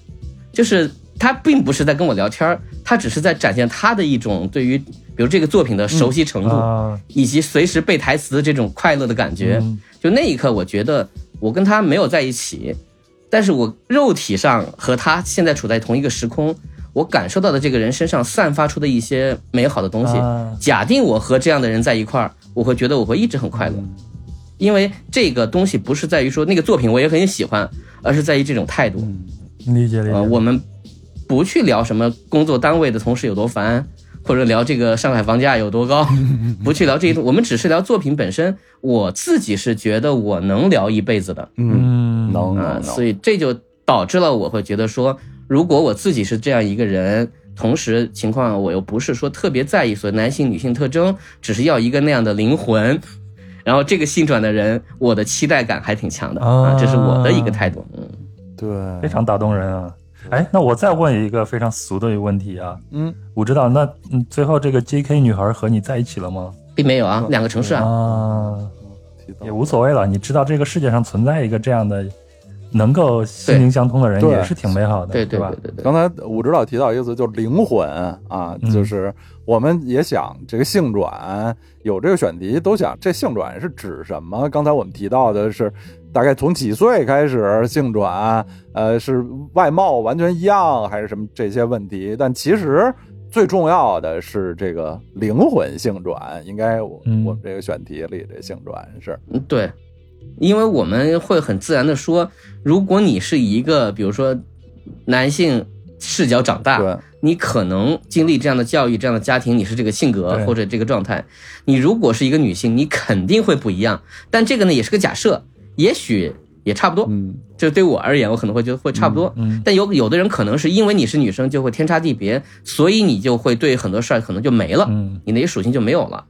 就是他并不是在跟我聊天儿，他只是在展现他的一种对于比如这个作品的熟悉程度，啊，以及随时背台词的这种快乐的感觉。嗯就那一刻，我觉得我跟他没有在一起，但是我肉体上和他现在处在同一个时空，我感受到的这个人身上散发出的一些美好的东西。啊假定我和这样的人在一块儿，我会觉得我会一直很快乐，因为这个东西不是在于说那个作品我也很喜欢，而是在于这种态度。理解理解。呃，我们不去聊什么工作单位的同事有多烦，或者聊这个上海房价有多高，不去聊这一，我们只是聊作品本身。我自己是觉得我能聊一辈子的。嗯，啊、能啊所以这就导致了我会觉得说，如果我自己是这样一个人。同时，情况我又不是说特别在意所谓男性、女性特征，只是要一个那样的灵魂，然后这个性转的人，我的期待感还挺强的。啊，这是我的一个态度。嗯，对，非常打动人啊。哎，那我再问一个非常俗的一个问题啊，嗯，我知道，那嗯，最后这个 J.K. 女孩和你在一起了吗？并没有啊，两个城市啊，啊，也无所谓了。你知道这个世界上存在一个这样的能够心灵相通的人，对也是挺美好的，对对吧对？对对。刚才武指导提到一个词，就是灵魂啊，嗯就是我们也想这个性转有这个选题，都想这性转是指什么？刚才我们提到的是大概从几岁开始性转，呃，是外貌完全一样还是什么这些问题？但其实最重要的是这个灵魂性转，应该我、嗯我们这个选题里这性转是嗯，对，因为我们会很自然的说，如果你是一个比如说男性视角长大，对你可能经历这样的教育、这样的家庭，你是这个性格或者这个状态。你如果是一个女性，你肯定会不一样。但这个呢，也是个假设，也许也差不多。嗯就对我而言，我可能会觉得会差不多。嗯但有有的人可能是因为你是女生，就会天差地别，所以你就会对很多事儿可能就没了，嗯你那些属性就没有了，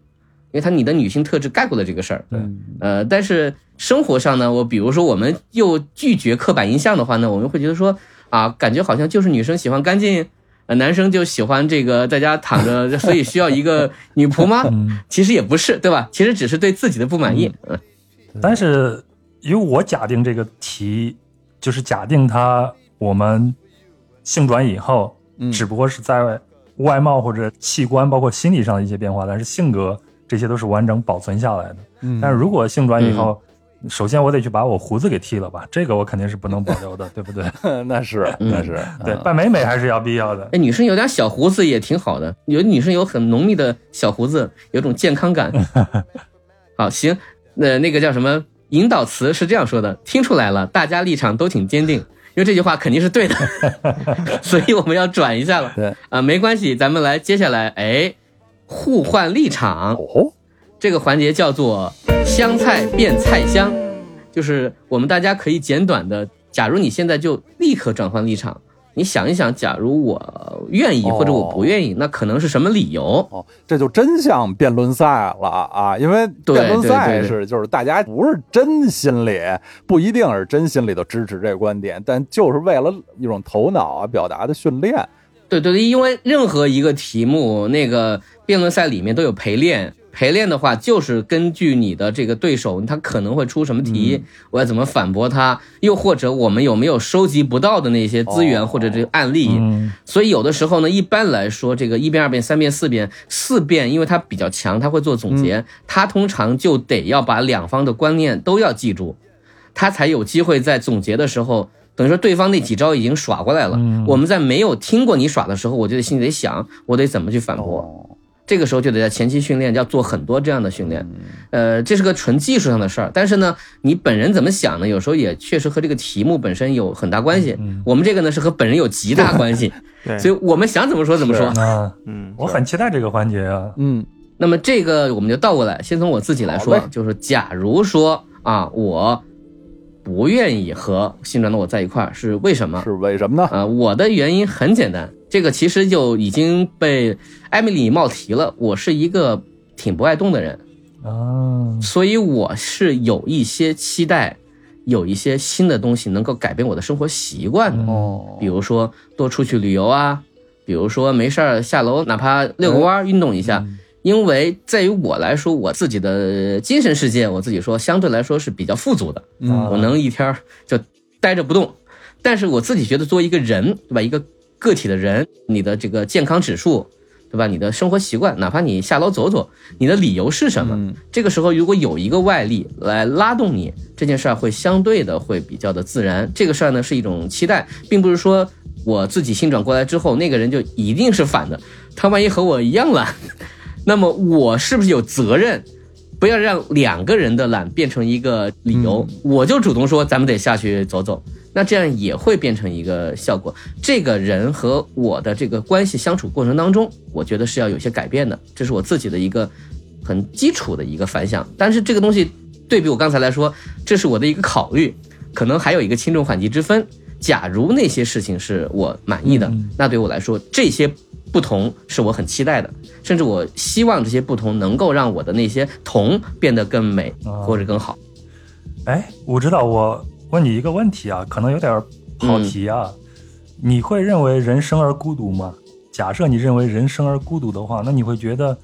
因为它你的女性特质盖过了这个事儿。对呃，但是生活上呢，我比如说我们又拒绝刻板印象的话呢，我们会觉得说啊，感觉好像就是女生喜欢干净，呃，男生就喜欢这个在家躺着，所以需要一个女仆吗？嗯，其实也不是，对吧？其实只是对自己的不满意。嗯但是因为我假定这个题，就是假定他我们性转以后，嗯只不过是在外貌或者器官，包括心理上的一些变化，但是性格这些都是完整保存下来的。嗯但是如果性转以后，首先我得去把我胡子给剃了吧，这个我肯定是不能保留的，对不对？那是那是对，嗯扮美美还是要必要的。哎，女生有点小胡子也挺好的，有女生有很浓密的小胡子，有种健康感。好，行，那那个叫什么引导词是这样说的，听出来了，大家立场都挺坚定，因为这句话肯定是对的，所以我们要转一下了。对。啊，没关系，咱们来接下来，哎，互换立场，哦。这个环节叫做香菜变菜香，就是我们大家可以简短的，假如你现在就立刻转换立场，你想一想，假如我愿意哦或者我不愿意，那可能是什么理由？哦，这就真像辩论赛了啊！因为对辩论赛是就是大家不是真心里不一定是真心里头支持这个观点，但就是为了一种头脑啊表达的训练。对对对，因为任何一个题目，那个辩论赛里面都有陪练。陪练的话，就是根据你的这个对手，他可能会出什么题，我要怎么反驳他，又或者我们有没有收集不到的那些资源、哦。或者这个案例。嗯。所以有的时候呢，一般来说，这个一遍、二遍、三遍、四遍，四遍，因为他比较强，他会做总结，他通常就得要把两方的观念都要记住，他才有机会在总结的时候，等于说对方那几招已经耍过来了，嗯。我们在没有听过你耍的时候，我就得心里得想，我得怎么去反驳。哦，这个时候就得在前期训练，要做很多这样的训练。嗯呃，这是个纯技术上的事儿，但是呢，你本人怎么想呢？有时候也确实和这个题目本身有很大关系。我们这个呢是和本人有极大关系，对，所以我们想怎么说怎么说。啊，嗯，我很期待这个环节啊。嗯那么这个我们就倒过来，先从我自己来说就是假如说啊，我不愿意和新转的我在一块儿，是为什么？是为什么呢？啊，我的原因很简单，这个其实就已经被艾米丽冒提了。我是一个挺不爱动的人，啊，所以我是有一些期待，有一些新的东西能够改变我的生活习惯的。哦比如说多出去旅游啊，比如说没事儿下楼哪怕遛个弯儿运动一下。因为在于我来说，我自己的精神世界，我自己说相对来说是比较富足的。嗯我能一天儿就待着不动，但是我自己觉得，作为一个人，对吧？一个个体的人，你的这个健康指数，对吧？你的生活习惯，哪怕你下楼走走，你的理由是什么？这个时候如果有一个外力来拉动你，这件事儿会相对的会比较的自然。这个事儿呢是一种期待，并不是说我自己性转过来之后，那个人就一定是反的。他万一和我一样懒，那么我是不是有责任？不要让两个人的懒变成一个理由，我就主动说咱们得下去走走，那这样也会变成一个效果。这个人和我的这个关系相处过程当中，我觉得是要有些改变的，这是我自己的一个很基础的一个反响。但是这个东西对比我刚才来说，这是我的一个考虑，可能还有一个轻重缓急之分。假如那些事情是我满意的，那对我来说这些。不同是我很期待的，甚至我希望这些不同能够让我的那些同变得更美或者更好。哎，我知道，我问你一个问题啊，可能有点跑题啊。你会认为人生而孤独吗？假设你认为人生而孤独的话，那你会觉得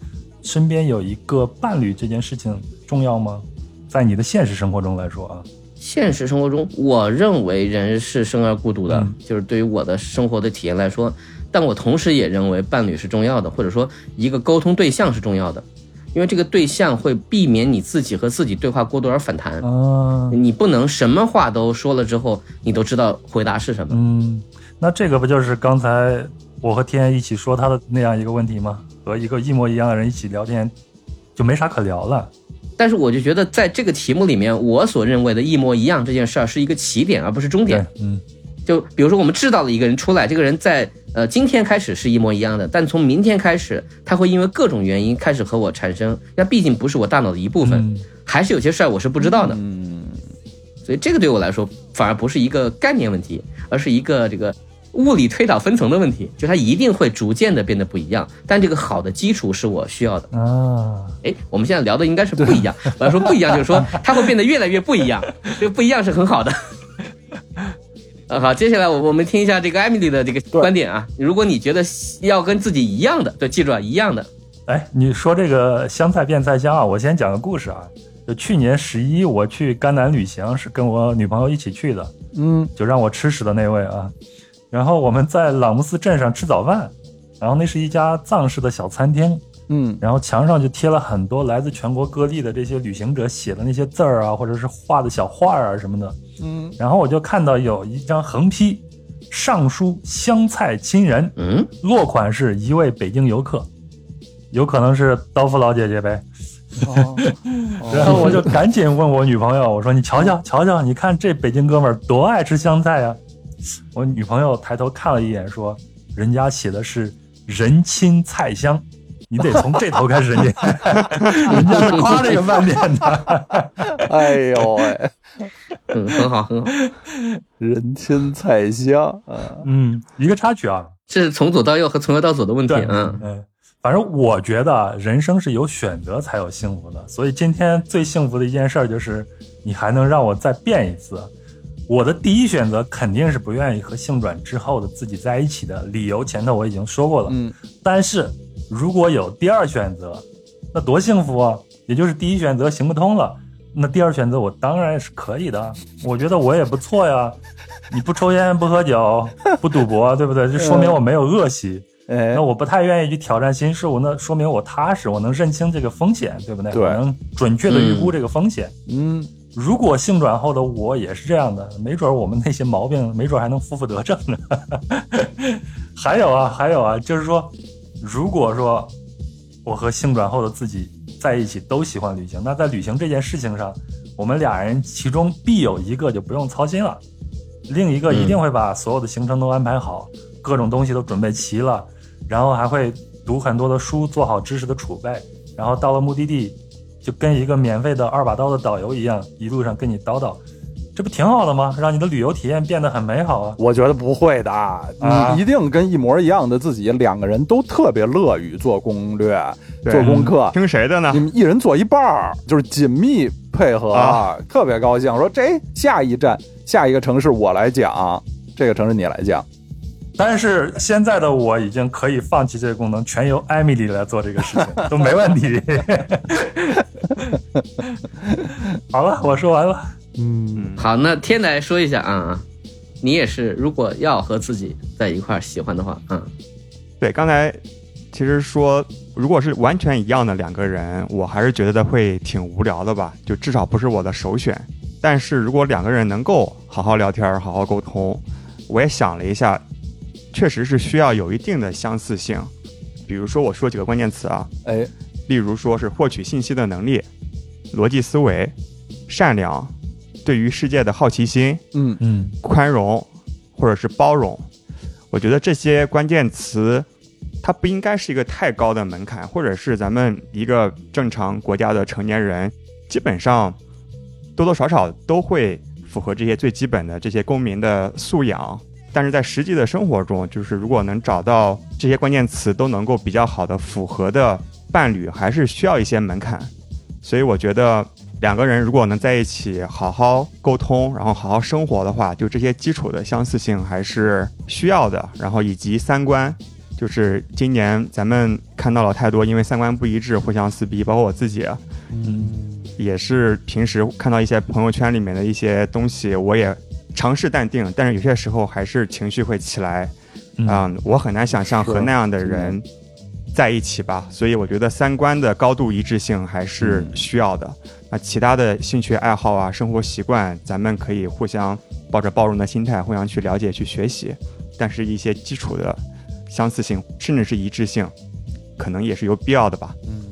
身边有一个伴侣这件事情重要吗？在你的现实生活中来说啊，现实生活中，我认为人是生而孤独的，就是对于我的生活的体验来说。但我同时也认为伴侣是重要的，或者说一个沟通对象是重要的，因为这个对象会避免你自己和自己对话过多而反弹。哦，你不能什么话都说了之后，你都知道回答是什么。嗯，那这个不就是刚才我和天一起说他的那样一个问题吗？和一个一模一样的人一起聊天，就没啥可聊了。但是我就觉得在这个题目里面，我所认为的一模一样这件事儿是一个起点，而不是终点。嗯。就比如说，我们制造了一个人出来，这个人在呃今天开始是一模一样的，但从明天开始，他会因为各种原因开始和我产生，那毕竟不是我大脑的一部分，还是有些事儿我是不知道的，嗯，所以这个对我来说反而不是一个概念问题，而是一个这个物理推导分层的问题，就它一定会逐渐的变得不一样，但这个好的基础是我需要的。啊，哎，我们现在聊的应该是不一样，我要说不一样，就是说它会变得越来越不一样，这个不一样是很好的。呃，好，接下来我我们听一下这个艾米丽的这个观点啊。如果你觉得要跟自己一样的，对，记住啊，一样的。哎，你说这个香菜变菜香啊，我先讲个故事啊。就去年十一，我去甘南旅行，是跟我女朋友一起去的。嗯，就让我吃屎的那位啊。然后我们在朗木寺镇上吃早饭，然后那是一家藏式的小餐厅。嗯，然后墙上就贴了很多来自全国各地的这些旅行者写的那些字儿啊，或者是画的小画啊什么的。嗯，然后我就看到有一张横批，上书“香菜亲人”，嗯，落款是一位北京游客，有可能是刀夫老姐姐呗。哦，然后我就赶紧问我女朋友，我说：“你瞧瞧，瞧瞧，你看这北京哥们儿多爱吃香菜呀！”我女朋友抬头看了一眼，说：“人家写的是人亲菜香。”你得从这头开始，念人家是夸这个饭店的。哎呦喂，嗯，很好很好，人间菜香啊。嗯，一个插曲啊，这是从左到右和从右到左的问题啊。嗯，反正我觉得人生是有选择才有幸福的，所以今天最幸福的一件事就是你还能让我再变一次。我的第一选择肯定是不愿意和性转之后的自己在一起的理由，前头我已经说过了。嗯，但是。如果有第二选择，那多幸福啊！也就是第一选择行不通了，那第二选择我当然是可以的。我觉得我也不错呀。你不抽烟，不喝酒，不赌博，对不对？就说明我没有恶习。那我不太愿意去挑战新事物，那说明我踏实，我能认清这个风险，对不对？对，我能准确的预估这个风险。嗯，如果性转后的我也是这样的，没准我们那些毛病，没准还能负负得正呢。还有啊，还有啊，就是说。如果说我和性转后的自己在一起都喜欢旅行，那在旅行这件事情上，我们俩人其中必有一个就不用操心了，另一个一定会把所有的行程都安排好，各种东西都准备齐了，然后还会读很多的书，做好知识的储备，然后到了目的地，就跟一个免费的二把刀的导游一样，一路上跟你叨叨。这不挺好的吗？让你的旅游体验变得很美好啊！我觉得不会的，你一定跟一模一样的自己，两个人都特别乐于做攻略、做功课。听谁的呢？你们一人做一半儿，就是紧密配合，啊特别高兴。说这下一站、下一个城市我来讲，这个城市你来讲。但是现在的我已经可以放弃这个功能，全由艾米丽来做这个事情，都没问题。好了，我说完了。嗯，好，那天来说一下啊，你也是，如果要和自己在一块儿喜欢的话，嗯，对，刚才其实说，如果是完全一样的两个人，我还是觉得会挺无聊的吧，就至少不是我的首选。但是如果两个人能够好好聊天、好好沟通，我也想了一下，确实是需要有一定的相似性。比如说，我说几个关键词啊，哎，例如说是获取信息的能力、逻辑思维、善良、对于世界的好奇心、嗯嗯宽容或者是包容。我觉得这些关键词，它不应该是一个太高的门槛，或者是咱们一个正常国家的成年人，基本上多多少少都会符合这些最基本的这些公民的素养。但是在实际的生活中，就是如果能找到这些关键词都能够比较好的符合的伴侣，还是需要一些门槛。所以我觉得两个人如果能在一起好好沟通，然后好好生活的话，就这些基础的相似性还是需要的。然后以及三观，就是今年咱们看到了太多因为三观不一致互相撕逼，包括我自己，嗯也是平时看到一些朋友圈里面的一些东西，我也尝试淡定，但是有些时候还是情绪会起来。嗯、我很难想象和那样的人在一起吧，所以我觉得三观的高度一致性还是需要的。那其他的兴趣爱好啊、生活习惯，咱们可以互相抱着包容的心态，互相去了解、去学习。但是，一些基础的相似性，甚至是一致性，可能也是有必要的吧。嗯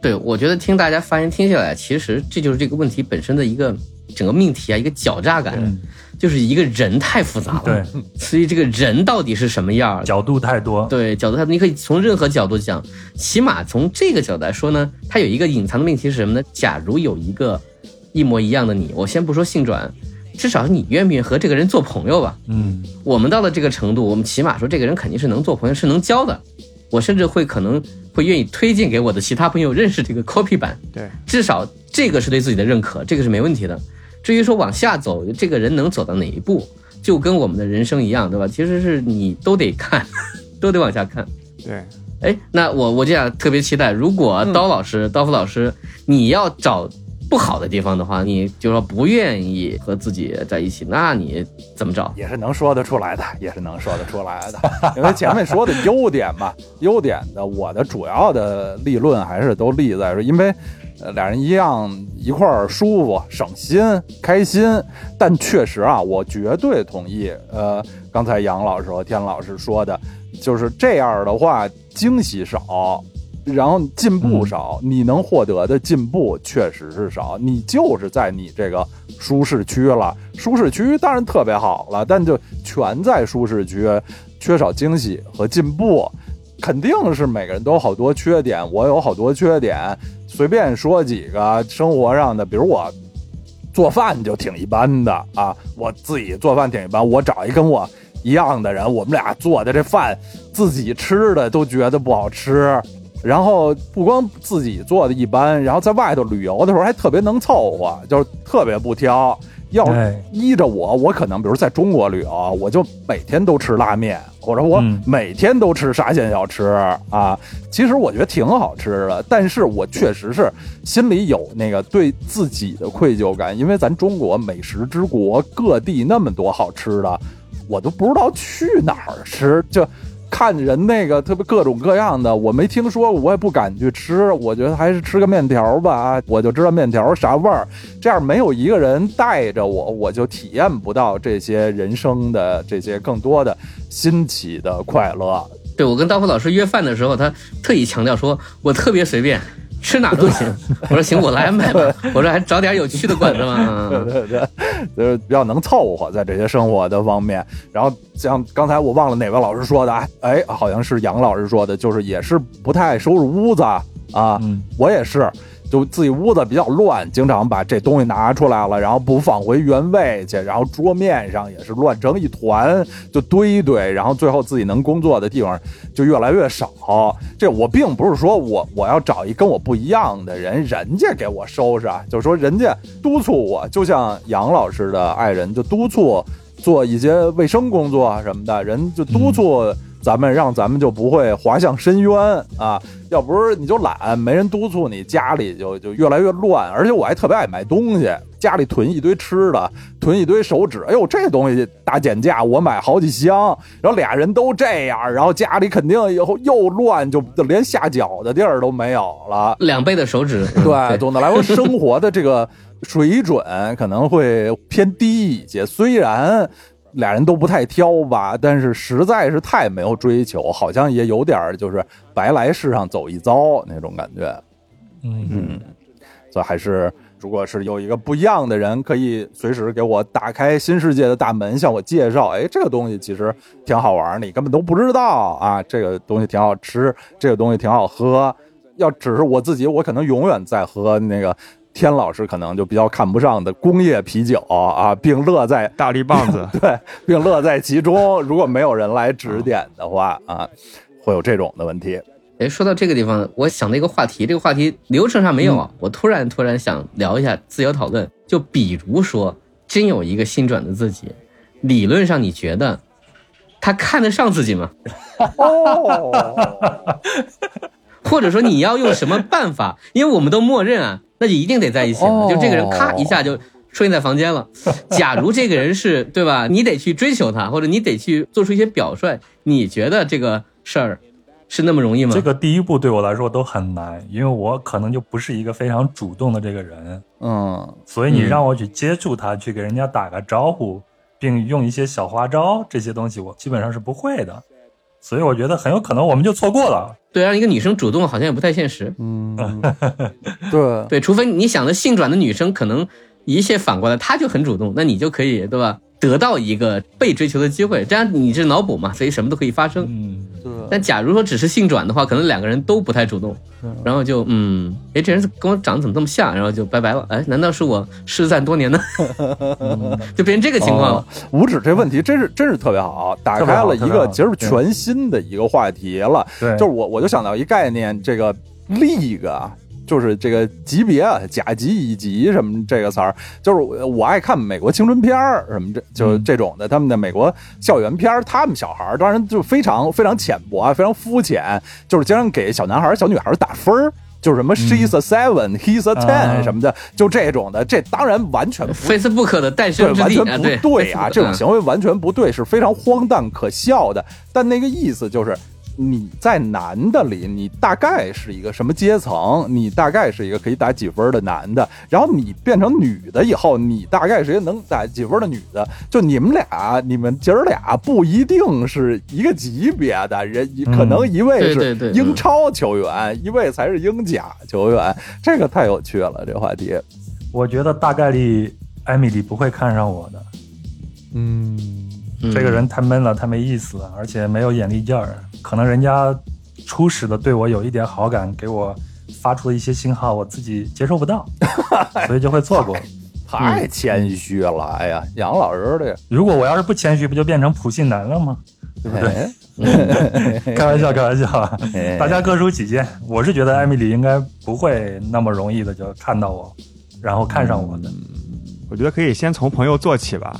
对，我觉得听大家发言听下来，其实这就是这个问题本身的一个整个命题啊，一个狡诈感，嗯就是一个人太复杂了。对，所以这个人到底是什么样？角度太多，对角度太多，你可以从任何角度讲，起码从这个角度来说呢，它有一个隐藏的命题是什么呢？假如有一个一模一样的你，我先不说性转，至少你愿不愿意和这个人做朋友吧？嗯我们到了这个程度，我们起码说这个人肯定是能做朋友，是能交的。我甚至会可能会愿意推荐给我的其他朋友认识这个 copy 版，对，至少这个是对自己的认可，这个是没问题的。至于说往下走，这个人能走到哪一步，就跟我们的人生一样，对吧？其实是你都得看，都得往下看。对，哎，那我我就想特别期待，如果刀老师、刀夫老师，你要找不好的地方的话，你就说不愿意和自己在一起，那你怎么找？也是能说得出来的，也是能说得出来的。因为前面说的优点嘛，优点的我的主要的立论还是都立在说，因为呃俩人一样一块儿舒服、省心、开心。但确实啊，我绝对同意，呃，刚才杨老师和天老师说的，就是这样的话，惊喜少。然后进步少，你能获得的进步确实是少，你就是在你这个舒适区了。舒适区当然特别好了，但就全在舒适区，缺少惊喜和进步，肯定是每个人都有好多缺点，我有好多缺点，随便说几个生活上的，比如我做饭就挺一般的啊，我自己做饭挺一般，我找一跟我一样的人，我们俩做的这饭自己吃的都觉得不好吃。然后不光自己做的一般，然后在外头旅游的时候还特别能凑合，就是特别不挑。要是依着我，我可能比如在中国旅游，我就每天都吃拉面，或者我嗯每天都吃沙县小吃啊。其实我觉得挺好吃的，但是我确实是心里有那个对自己的愧疚感，因为咱中国美食之国，各地那么多好吃的，我都不知道去哪儿吃，就。看人那个特别各种各样的，我没听说，我也不敢去吃。我觉得还是吃个面条吧啊，我就知道面条啥味儿。这样没有一个人带着我，我就体验不到这些人生的这些更多的新奇的快乐。对我跟刀锋老师约饭的时候，他特意强调说，我特别随便，吃哪都行。我说行，我来安排吧。我说还找点有趣的馆子嘛。对对对，就是比较能凑合在这些生活的方面。然后像刚才我忘了哪位老师说的啊，哎，好像是杨老师说的，就是也是不太爱收拾屋子啊。嗯我也是，就自己屋子比较乱，经常把这东西拿出来了，然后不放回原位去，然后桌面上也是乱成一团，就堆一堆，然后最后自己能工作的地方就越来越少。这我并不是说我我要找一跟我不一样的人，人家给我收拾啊，就是说人家督促我，就像杨老师的爱人就督促做一些卫生工作什么的，人就督促咱们让咱们就不会滑向深渊啊。要不是你就懒，没人督促你，家里就就越来越乱。而且我还特别爱买东西，家里囤一堆吃的，囤一堆手纸。哎呦，这东西大减价，我买好几箱。然后俩人都这样，然后家里肯定以后又乱，就就连下脚的地儿都没有了。两倍的手指，对，总的来说，生活的这个水准可能会偏低一些。虽然俩人都不太挑吧，但是实在是太没有追求，好像也有点儿就是白来世上走一遭那种感觉。嗯嗯，所以还是，如果是有一个不一样的人，可以随时给我打开新世界的大门，向我介绍，哎，这个东西其实挺好玩儿，你根本都不知道啊，这个东西挺好吃，这个东西挺好喝。要只是我自己，我可能永远在喝那个天老师可能就比较看不上的工业啤酒啊，并乐在大力棒子，对，并乐在其中。如果没有人来指点的话啊，会有这种的问题。哎，说到这个地方，我想到一个话题，这个话题流程上没有啊，我突然突然想聊一下自由讨论。就比如说，真有一个新转的自己，理论上你觉得他看得上自己吗？哦，或者说你要用什么办法？因为我们都默认啊，那就一定得在一起了。哦就这个人咔一下就出现在房间了。假如这个人是对吧？你得去追求他，或者你得去做出一些表率。你觉得这个事儿是那么容易吗？这个第一步对我来说都很难，因为我可能就不是一个非常主动的这个人，嗯，所以你让我去接触他，去给人家打个招呼，并用一些小花招这些东西，我基本上是不会的。所以我觉得很有可能我们就错过了。对，让一个女生主动好像也不太现实。嗯，对，对，除非你想的性转的女生可能一切反过来，她就很主动，那你就可以对吧？得到一个被追求的机会，这样你是脑补嘛，所以什么都可以发生。嗯，对，但假如说只是性转的话，可能两个人都不太主动，然后就嗯，哎，这人跟我长得怎么这么像，然后就拜拜了。哎，难道是我失散多年呢？就变成这个情况了哦。五指这问题真是真是特别好，打开了一个其实全新的一个话题了。对，就是我我就想到一概念，这个 league 啊，就是这个级别啊，甲级、乙级什么这个词儿，就是我我爱看美国青春片儿什么这就这种的，他们的美国校园片儿，他们小孩儿当然就非常非常浅薄啊，非常肤浅，就是经常给小男孩儿、小女孩儿打分儿。就是什么 she's a seven, he's a ten 啊什么的，就这种的，这当然完全不 Facebook 的诞对，生之地啊，完全不对对啊这种嗯行为完全不对，是非常荒诞可笑的。但那个意思就是，你在男的里，你大概是一个什么阶层？你大概是一个可以打几分的男的。然后你变成女的以后，你大概是一个能打几分的女的。就你们俩，你们姐儿俩不一定是一个级别的人，可能一位是英超球员，一位才是英甲球员。这个太有趣了，这话题。我觉得大概率艾米丽不会看上我的。嗯，嗯这个人太闷了，太没意思了，而且没有眼力劲儿。可能人家初始的对我有一点好感，给我发出了一些信号，我自己接收不到，所以就会错过。太谦虚了，哎呀，杨老师这个。如果我要是不谦虚，不就变成普信男了吗？对不对？哎开玩笑，开玩笑哎，大家各抒己见。我是觉得艾米丽应该不会那么容易的就看到我，然后看上我的。我觉得可以先从朋友做起吧。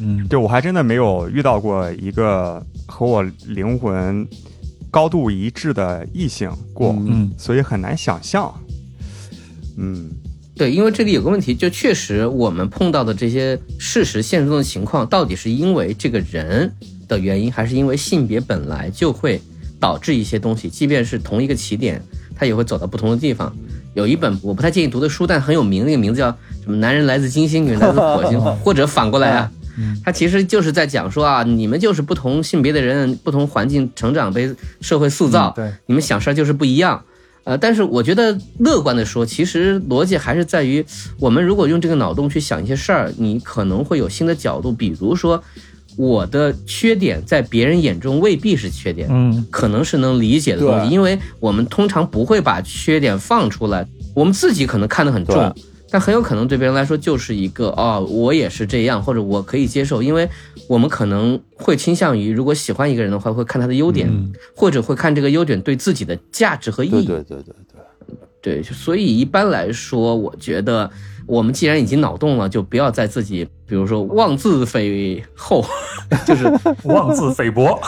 嗯，对我还真的没有遇到过一个和我灵魂高度一致的异性过，嗯所以很难想象。嗯，对，因为这里有个问题，就确实我们碰到的这些事实现实中的情况，到底是因为这个人的原因，还是因为性别本来就会导致一些东西，即便是同一个起点，他也会走到不同的地方。有一本我不太建议读的书，但很有名，那个名字叫什么“男人来自金星，女人来自火星 ”，或者反过来啊，它其实就是在讲说啊，你们就是不同性别的人，不同环境成长被社会塑造，对，你们想事儿就是不一样。呃，但是我觉得乐观的说，其实逻辑还是在于，我们如果用这个脑洞去想一些事儿，你可能会有新的角度。比如说，我的缺点在别人眼中未必是缺点，嗯可能是能理解的东西，因为我们通常不会把缺点放出来，我们自己可能看得很重对，但很有可能对别人来说就是一个哦，我也是这样，或者我可以接受，因为我们可能会倾向于，如果喜欢一个人的话，会看他的优点，嗯或者会看这个优点对自己的价值和意义。对对对对对，对，所以一般来说，我觉得我们既然已经脑洞了，就不要在自己，比如说妄自菲厚，就是妄自菲薄。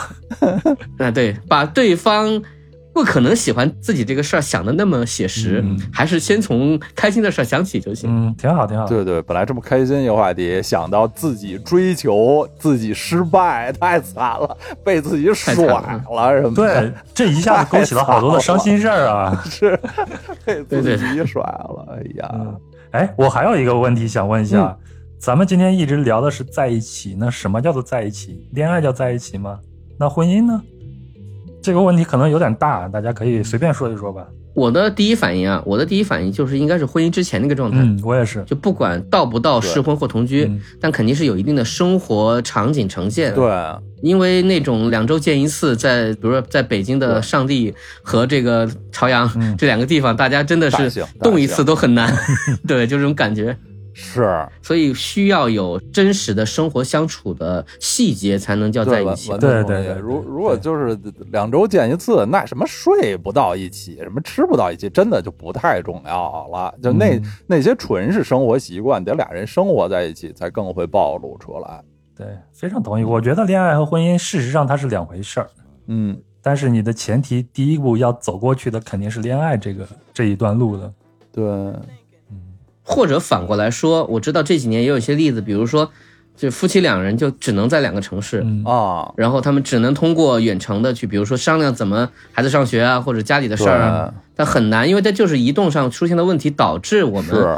啊，对，把对方不可能喜欢自己这个事儿想的那么写实，嗯还是先从开心的事儿想起就行。嗯，挺好，挺好。对对，本来这么开心一个话题，想到自己追求自己失败，太惨了，被自己甩了什么的，对，这一下子勾起了好多的伤心事儿啊。是 被自己甩了，哎呀，嗯，哎，我还有一个问题想问一下，咱们今天一直聊的是在一起，那什么叫做在一起？恋爱叫在一起吗？那婚姻呢？这个问题可能有点大，大家可以随便说一说吧。我的第一反应啊，我的第一反应就是应该是婚姻之前那个状态。嗯，我也是。就不管到不到适婚或同居，嗯但肯定是有一定的生活场景呈现。，对，因为那种两周见一次，在比如说在北京的上地和这个朝阳、嗯这两个地方，大家真的是动一次都很难，对，就这种感觉。是所以需要有真实的生活相处的细节，才能叫在一起对。对对对如如果就是两周见一次，那什么睡不到一起，什么吃不到一起，真的就不太重要了。就那、嗯那些纯是生活习惯，得俩人生活在一起才更会暴露出来。对，非常同意。我觉得恋爱和婚姻事实上它是两回事儿，嗯，但是你的前提第一步要走过去的肯定是恋爱这个这一段路的。对，或者反过来说，我知道这几年也有一些例子，比如说，就夫妻两人就只能在两个城市，嗯啊，然后他们只能通过远程的去，比如说商量怎么孩子上学啊，或者家里的事儿啊，但很难，因为这就是移动上出现的问题，导致我们是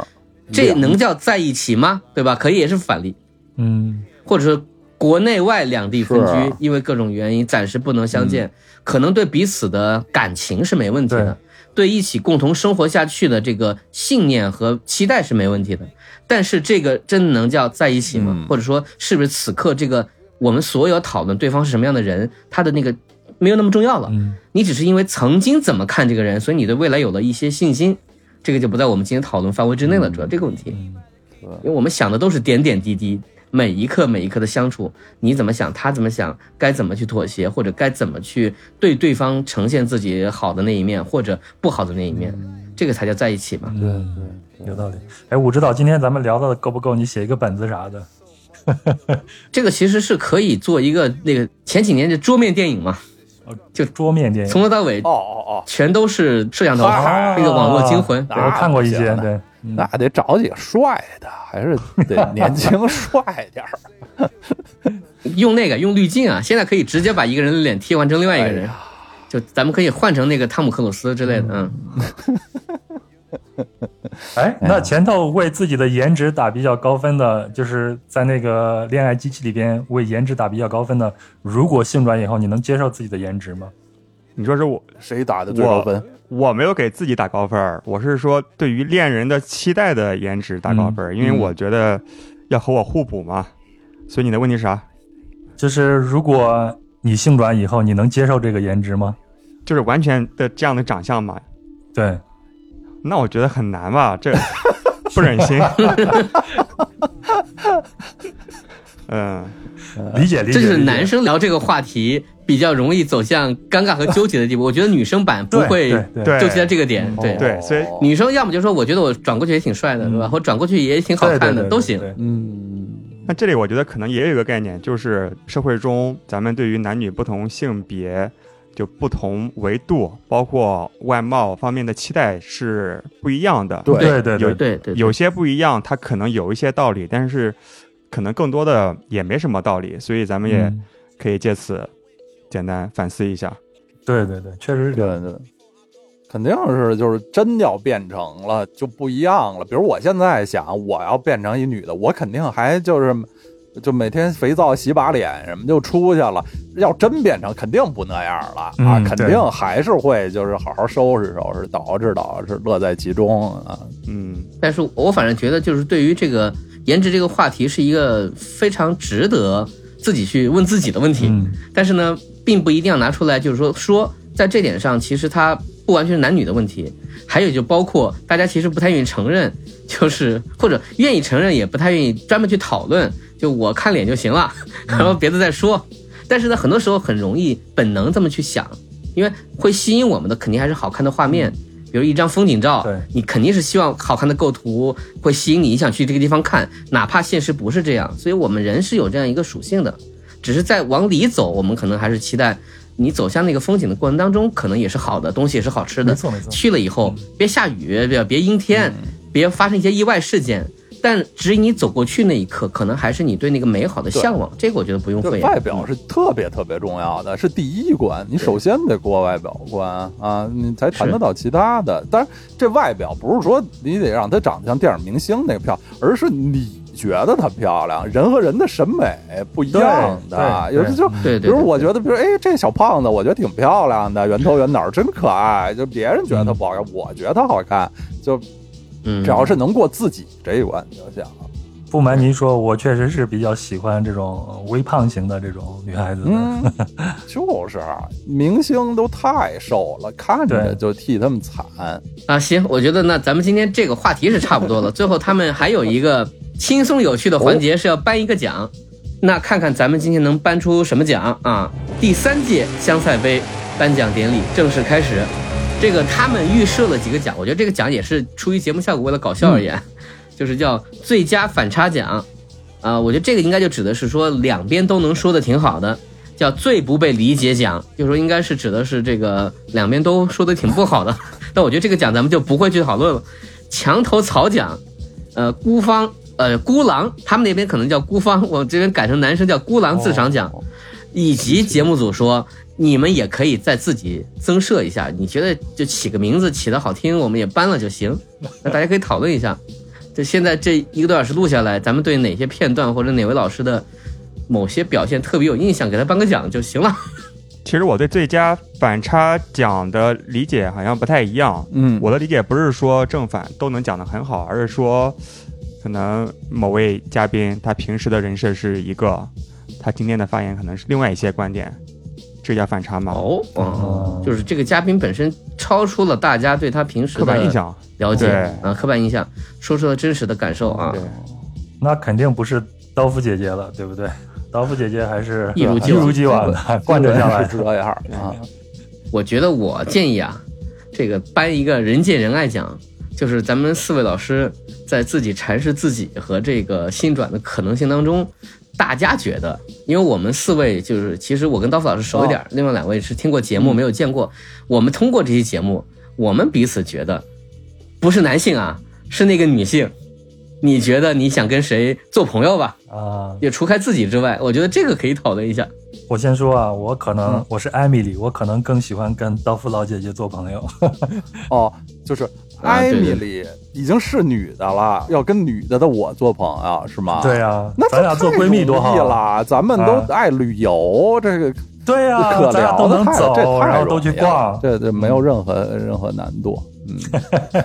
这能叫在一起吗？对吧？可以也是反例，嗯或者是国内外两地分居，因为各种原因暂时不能相见，可能对彼此的感情是没问题的，对一起共同生活下去的这个信念和期待是没问题的。但是这个真的能叫在一起吗？嗯或者说是不是此刻这个我们所有讨论对方是什么样的人，他的那个没有那么重要了？嗯你只是因为曾经怎么看这个人，所以你对未来有了一些信心，这个就不在我们今天讨论范围之内了。主要这个问题，嗯因为我们想的都是点点滴滴，每一刻每一刻的相处，你怎么想，他怎么想，该怎么去妥协，或者该怎么去对对方呈现自己好的那一面，或者不好的那一面，这个才叫在一起嘛。对对，有道理。哎，武指导，今天咱们聊到的够不够？你写一个本子啥的。这个其实是可以做一个那个前几年的桌面电影嘛，就桌面电影，从头到尾哦哦哦，全都是摄像头，啊那个网络惊魂。对我看过一些，对，嗯那得找几个帅的，还是得 年轻帅点儿。用那个用滤镜啊，现在可以直接把一个人的脸替换成另外一个人，哎就咱们可以换成那个汤姆克鲁斯之类的，嗯，哎，那前头为自己的颜值打比较高分的，就是在那个恋爱机器里边为颜值打比较高分的，如果性转以后，你能接受自己的颜值吗？你说是我谁打的最高分？我没有给自己打高分儿，我是说对于恋人的期待的颜值打高分儿，因为我觉得要和我互补嘛。所以你的问题是啥？就是如果你性转以后，你能接受这个颜值吗？就是完全的这样的长相嘛？对，那我觉得很难吧，这不忍心。嗯，理解理解。这就是男生聊这个话题比较容易走向尴尬和纠结的地步。我觉得女生版不会纠结在这个点，嗯对。对所以哦女生要么就说我觉得我转过去也挺帅的，嗯对吧？或转过去也挺好看的，都行。嗯，那这里我觉得可能也有一个概念，就是社会中咱们对于男女不同性别。就不同维度，包括外貌方面的期待是不一样的。对对对，有些不一样，它可能有一些道理，但是可能更多的也没什么道理，所以咱们也嗯可以借此简单反思一下。对对对，确实是这样。对对，肯定是就是真要变成了就不一样了。比如我现在想，我要变成一女的，我肯定还就是就每天肥皂洗把脸什么就出去了。要真变成，肯定不那样了啊，嗯肯定还是会就是好好收拾收拾，捯饬捯饬，乐在其中啊。嗯，但是我反正觉得，就是对于这个颜值这个话题，是一个非常值得自己去问自己的问题。嗯但是呢，并不一定要拿出来，就是说说在这点上，其实它不完全是男女的问题，还有就包括大家其实不太愿意承认，就是或者愿意承认，也不太愿意专门去讨论，就我看脸就行了，然后别的再说。但是呢，很多时候很容易本能这么去想，因为会吸引我们的肯定还是好看的画面。比如一张风景照对，你肯定是希望好看的构图会吸引你，你想去这个地方看，哪怕现实不是这样。所以我们人是有这样一个属性的，只是在往里走，我们可能还是期待你走向那个风景的过程当中，可能也是好的东西，也是好吃的。没错没错去了以后，别下雨，别别阴天，别发生一些意外事件。但指引你走过去那一刻，可能还是你对那个美好的向往。这个我觉得不用就讳言。外表是特别特别重要的，是第一关。你首先得过外表关啊，你才谈得到其他的。当然，这外表不是说你得让她长得像电影明星那个漂亮，而是你觉得她漂亮。人和人的审美不一样的，有的就比如我觉得，比如哎，这小胖子我觉得挺漂亮的，圆头圆脑真可爱。就别人觉得她不好看，我觉得她好看。就嗯，只要是能过自己这一关就行了。不瞒您说，我确实是比较喜欢这种微胖型的这种女孩子的。嗯，就是明星都太瘦了，看着就替他们惨。啊，行，我觉得那咱们今天这个话题是差不多了。最后他们还有一个轻松有趣的环节是要颁一个奖，那看看咱们今天能颁出什么奖啊？第三届香菜杯颁奖典礼正式开始。这个他们预设了几个奖，我觉得这个奖也是出于节目效果，为了搞笑而言，就是叫最佳反差奖。啊、我觉得这个应该就指的是说两边都能说的挺好的，叫最不被理解奖，就是说应该是指的是这个两边都说的挺不好的。但我觉得这个奖咱们就不会去讨论了。墙头草奖，呃，孤芳，呃，孤狼，他们那边可能叫孤芳，我这边改成男生叫孤狼自赏奖，哦以及节目组说你们也可以再自己增设一下，你觉得就起个名字起的好听，我们也搬了就行。那大家可以讨论一下。就现在这一个多小时录下来，咱们对哪些片段或者哪位老师的某些表现特别有印象，给他颁个奖就行了。其实我对最佳反差奖的理解好像不太一样。嗯我的理解不是说正反都能讲得很好，而是说，可能某位嘉宾他平时的人设是一个，他今天的发言可能是另外一些观点，这叫反差吗？哦，哦哦，就是这个嘉宾本身超出了大家对他平时刻板印的象。了解啊，刻板印象，说出了真实的感受啊对。那肯定不是刀夫姐姐了，对不对？刀夫姐姐还是一一如既往如既往的贯彻下来是。这样啊。我觉得我建议啊，这个颁一个人见人爱奖，就是咱们四位老师在自己阐释自己和这个新转的可能性当中，大家觉得，因为我们四位就是，其实我跟刀夫老师熟一点，另外两位是听过节目没有见过，我们通过这期节目，我们彼此觉得，不是男性啊，是那个女性。你觉得你想跟谁做朋友吧？啊，也除开自己之外，我觉得这个可以讨论一下。我先说啊，我可能、嗯我是艾米丽，我可能更喜欢跟刀夫老姐姐做朋友。哦，就是啊艾对对米丽已经是女的了，要跟女的的我做朋友是吗？对啊，那咱俩做闺蜜多好咱们都啊爱旅游，这个对呀、可咱俩聊的太都能走，这太然后都去容易了逛。这这没有任何任何难度。嗯，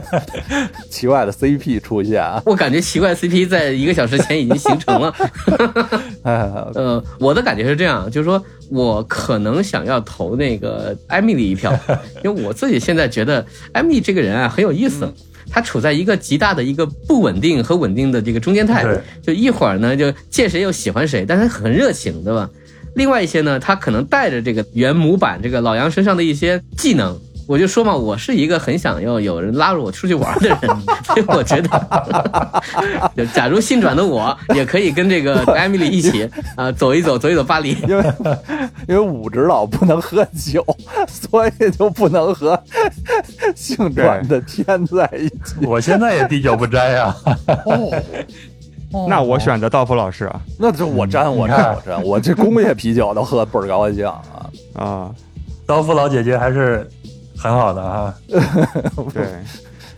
奇怪的 CP 出现啊，我感觉奇怪 CP 在一个小时前已经形成了。哎，呃，我的感觉是这样，就是说我可能想要投那个艾米丽一票，因为我自己现在觉得艾米丽这个人啊很有意思。她处在一个极大的一个不稳定和稳定的这个中间态，就一会儿呢就见谁又喜欢谁，但是她很热情，对吧？另外一些呢，他可能带着这个原模板这个老杨身上的一些技能。我就说嘛，我是一个很想要有人拉着我出去玩的人，所以我觉得，就假如性转的我也可以跟这个艾米丽一起 啊、走一走，走一走巴黎。因为因为武指导不能喝酒，所以就不能和性转的天在一起。我现在也滴酒不沾呀、那我选择道夫老师啊那就我沾，我沾，我沾，我这工业啤酒都喝倍儿高兴啊！啊，刀夫老姐姐还是很好的啊。对，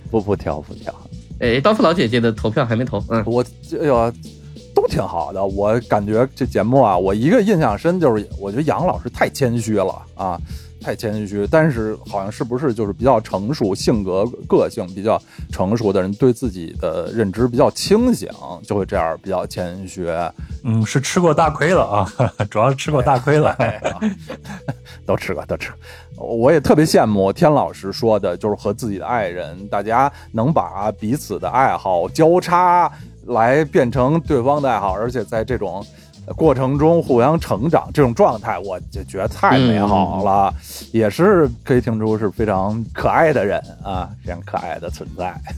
不不挑不挑，哎，刀夫老姐姐的投票还没投，嗯，我哎呦，都挺好的。我感觉这节目啊，我一个印象深就是，我觉得杨老师太谦虚了啊，太谦虚。但是好像是不是就是比较成熟，性格个性比较成熟的人，对自己的认知比较清醒，就会这样比较谦虚。嗯，是吃过大亏了啊，主要是吃过大亏了。都吃过，都吃过。我也特别羡慕天老师说的，就是和自己的爱人，大家能把彼此的爱好交叉来变成对方的爱好，而且在这种过程中互相成长这种状态，我就觉得太美好了，也是可以听出是非常可爱的人啊，非常可爱的存在。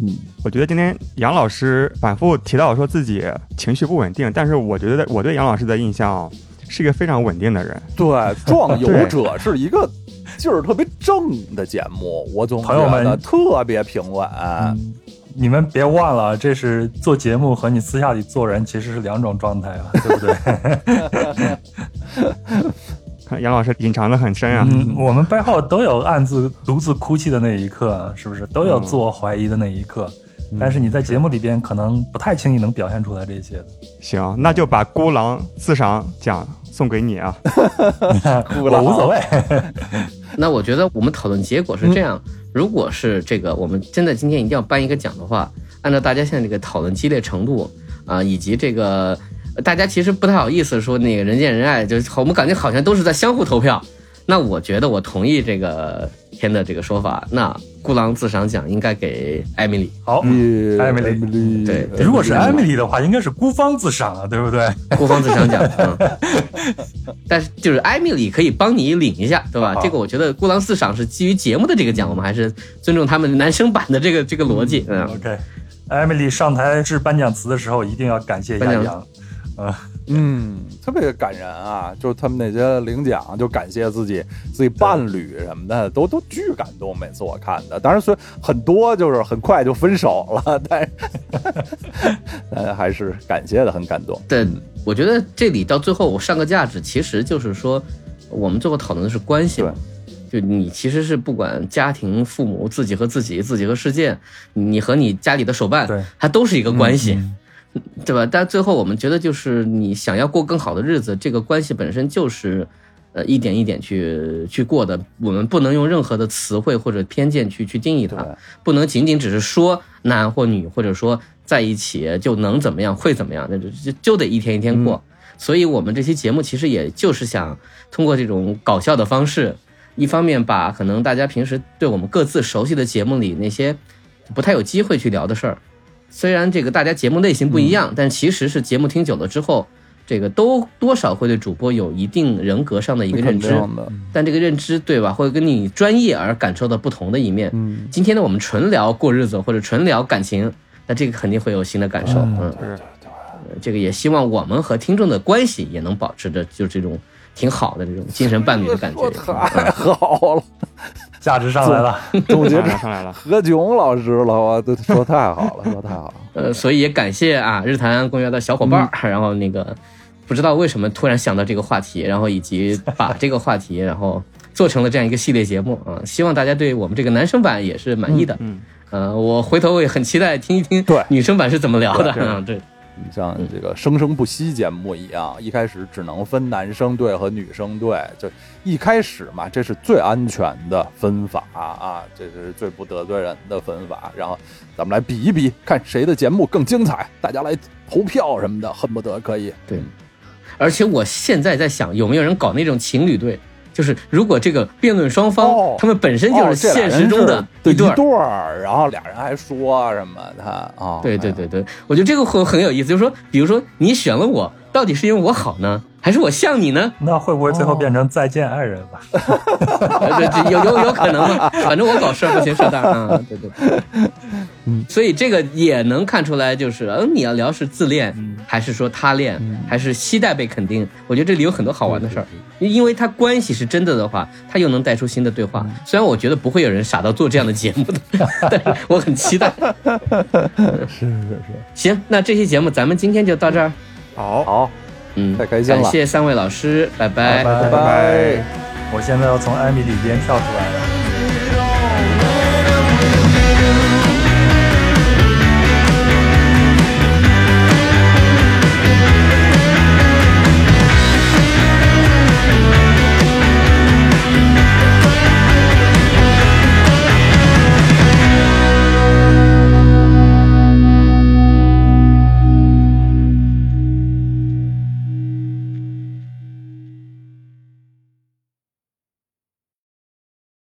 嗯我觉得今天杨老师反复提到说自己情绪不稳定，但是我觉得我对杨老师的印象是一个非常稳定的人。对，《壮游者》是一个 劲儿特别正的节目，我总朋友们觉得特别平稳。你们别忘了，这是做节目和你私下里做人其实是两种状态啊，对不对？看 杨老师隐藏的很深啊。嗯，我们背后都有暗自独自哭泣的那一刻，是不是？都有自我怀疑的那一刻。但是你在节目里边可能不太轻易能表现出来这些的。行，那就把孤狼自赏奖送给你啊。我无所谓。那我觉得我们讨论结果是这样：如果是这个，我们真的今天一定要颁一个奖的话，按照大家现在这个讨论激烈程度啊，以及这个大家其实不太好意思说那个人见人爱，就是我们感觉好像都是在相互投票。那我觉得我同意这个天的这个说法。那孤狼自赏奖应该给艾米丽。好，艾米丽。对，如果是艾米丽的话，应该是孤芳自赏啊，对不对？孤芳自赏奖。嗯。但是就是艾米丽可以帮你领一下，对吧？这个我觉得孤狼自赏是基于节目的这个奖，我们还是尊重他们男生版的这个这个逻辑。嗯。OK，艾米丽上台致颁奖词的时候，一定要感谢杨洋。啊。嗯，特别感人啊！就是他们那些领奖，就感谢自己自己伴侣什么的，都都巨感动。每次我看的，当然虽很多就是很快就分手了，但是 但还是感谢的很感动。对，我觉得这里到最后我上个价值，其实就是说，我们最后讨论的是关系嘛。就你其实是不管家庭、父母、自己和自己、自己和世界，你和你家里的手办，它都是一个关系。嗯对吧？但最后我们觉得，就是你想要过更好的日子，这个关系本身就是，呃，一点一点去去过的。我们不能用任何的词汇或者偏见去去定义它，不能仅仅只是说男或女，或者说在一起就能怎么样，会怎么样，那就就就得一天一天过。所以我们这期节目其实也就是想通过这种搞笑的方式，一方面把可能大家平时对我们各自熟悉的节目里那些不太有机会去聊的事儿。虽然这个大家节目类型不一样，但其实是节目听久了之后，这个都多少会对主播有一定人格上的一个认知。但这个认知对吧，会跟你专业而感受到不同的一面。嗯，今天呢，我们纯聊过日子或者纯聊感情，那这个肯定会有新的感受。嗯，对对对，这个也希望我们和听众的关系也能保持着就这种挺好的这种精神伴侣的感觉。太好了。价值上来了，总结上来了，何炅老师了，我都说太好了，说太好了。呃，所以也感谢啊日坛公园的小伙伴儿，嗯、然后那个不知道为什么突然想到这个话题，然后以及把这个话题然后做成了这样一个系列节目啊，希望大家对我们这个男生版也是满意的。嗯，呃，我回头也很期待听一听对女生版是怎么聊的。嗯，对。你像这个生生不息节目一样，一开始只能分男生队和女生队，就一开始嘛，这是最安全的分法啊，这是最不得罪人的分法。然后咱们来比一比，看谁的节目更精彩，大家来投票什么的，恨不得可以。对，而且我现在在想，有没有人搞那种情侣队？就是如果这个辩论双方、哦、他们本身就是现实中的一对儿，然后俩人还说什么他啊？哦、对对对对，我觉得这个会很有意思。就是说，比如说你选了我，到底是因为我好呢，还是我像你呢？那会不会最后变成再见爱人吧？有有有可能吗。反正我搞事儿不嫌事大啊。对对对，嗯，所以这个也能看出来，就是嗯，你要聊是自恋，嗯、还是说他恋，嗯、还是期待被肯定？我觉得这里有很多好玩的事儿。因为他关系是真的的话，他又能带出新的对话。虽然我觉得不会有人傻到做这样的节目的，但是我很期待。是是是，行，那这期节目咱们今天就到这儿。好，好，嗯，太开心了。感谢三位老师，拜拜，拜拜。我现在要从艾米里边跳出来了。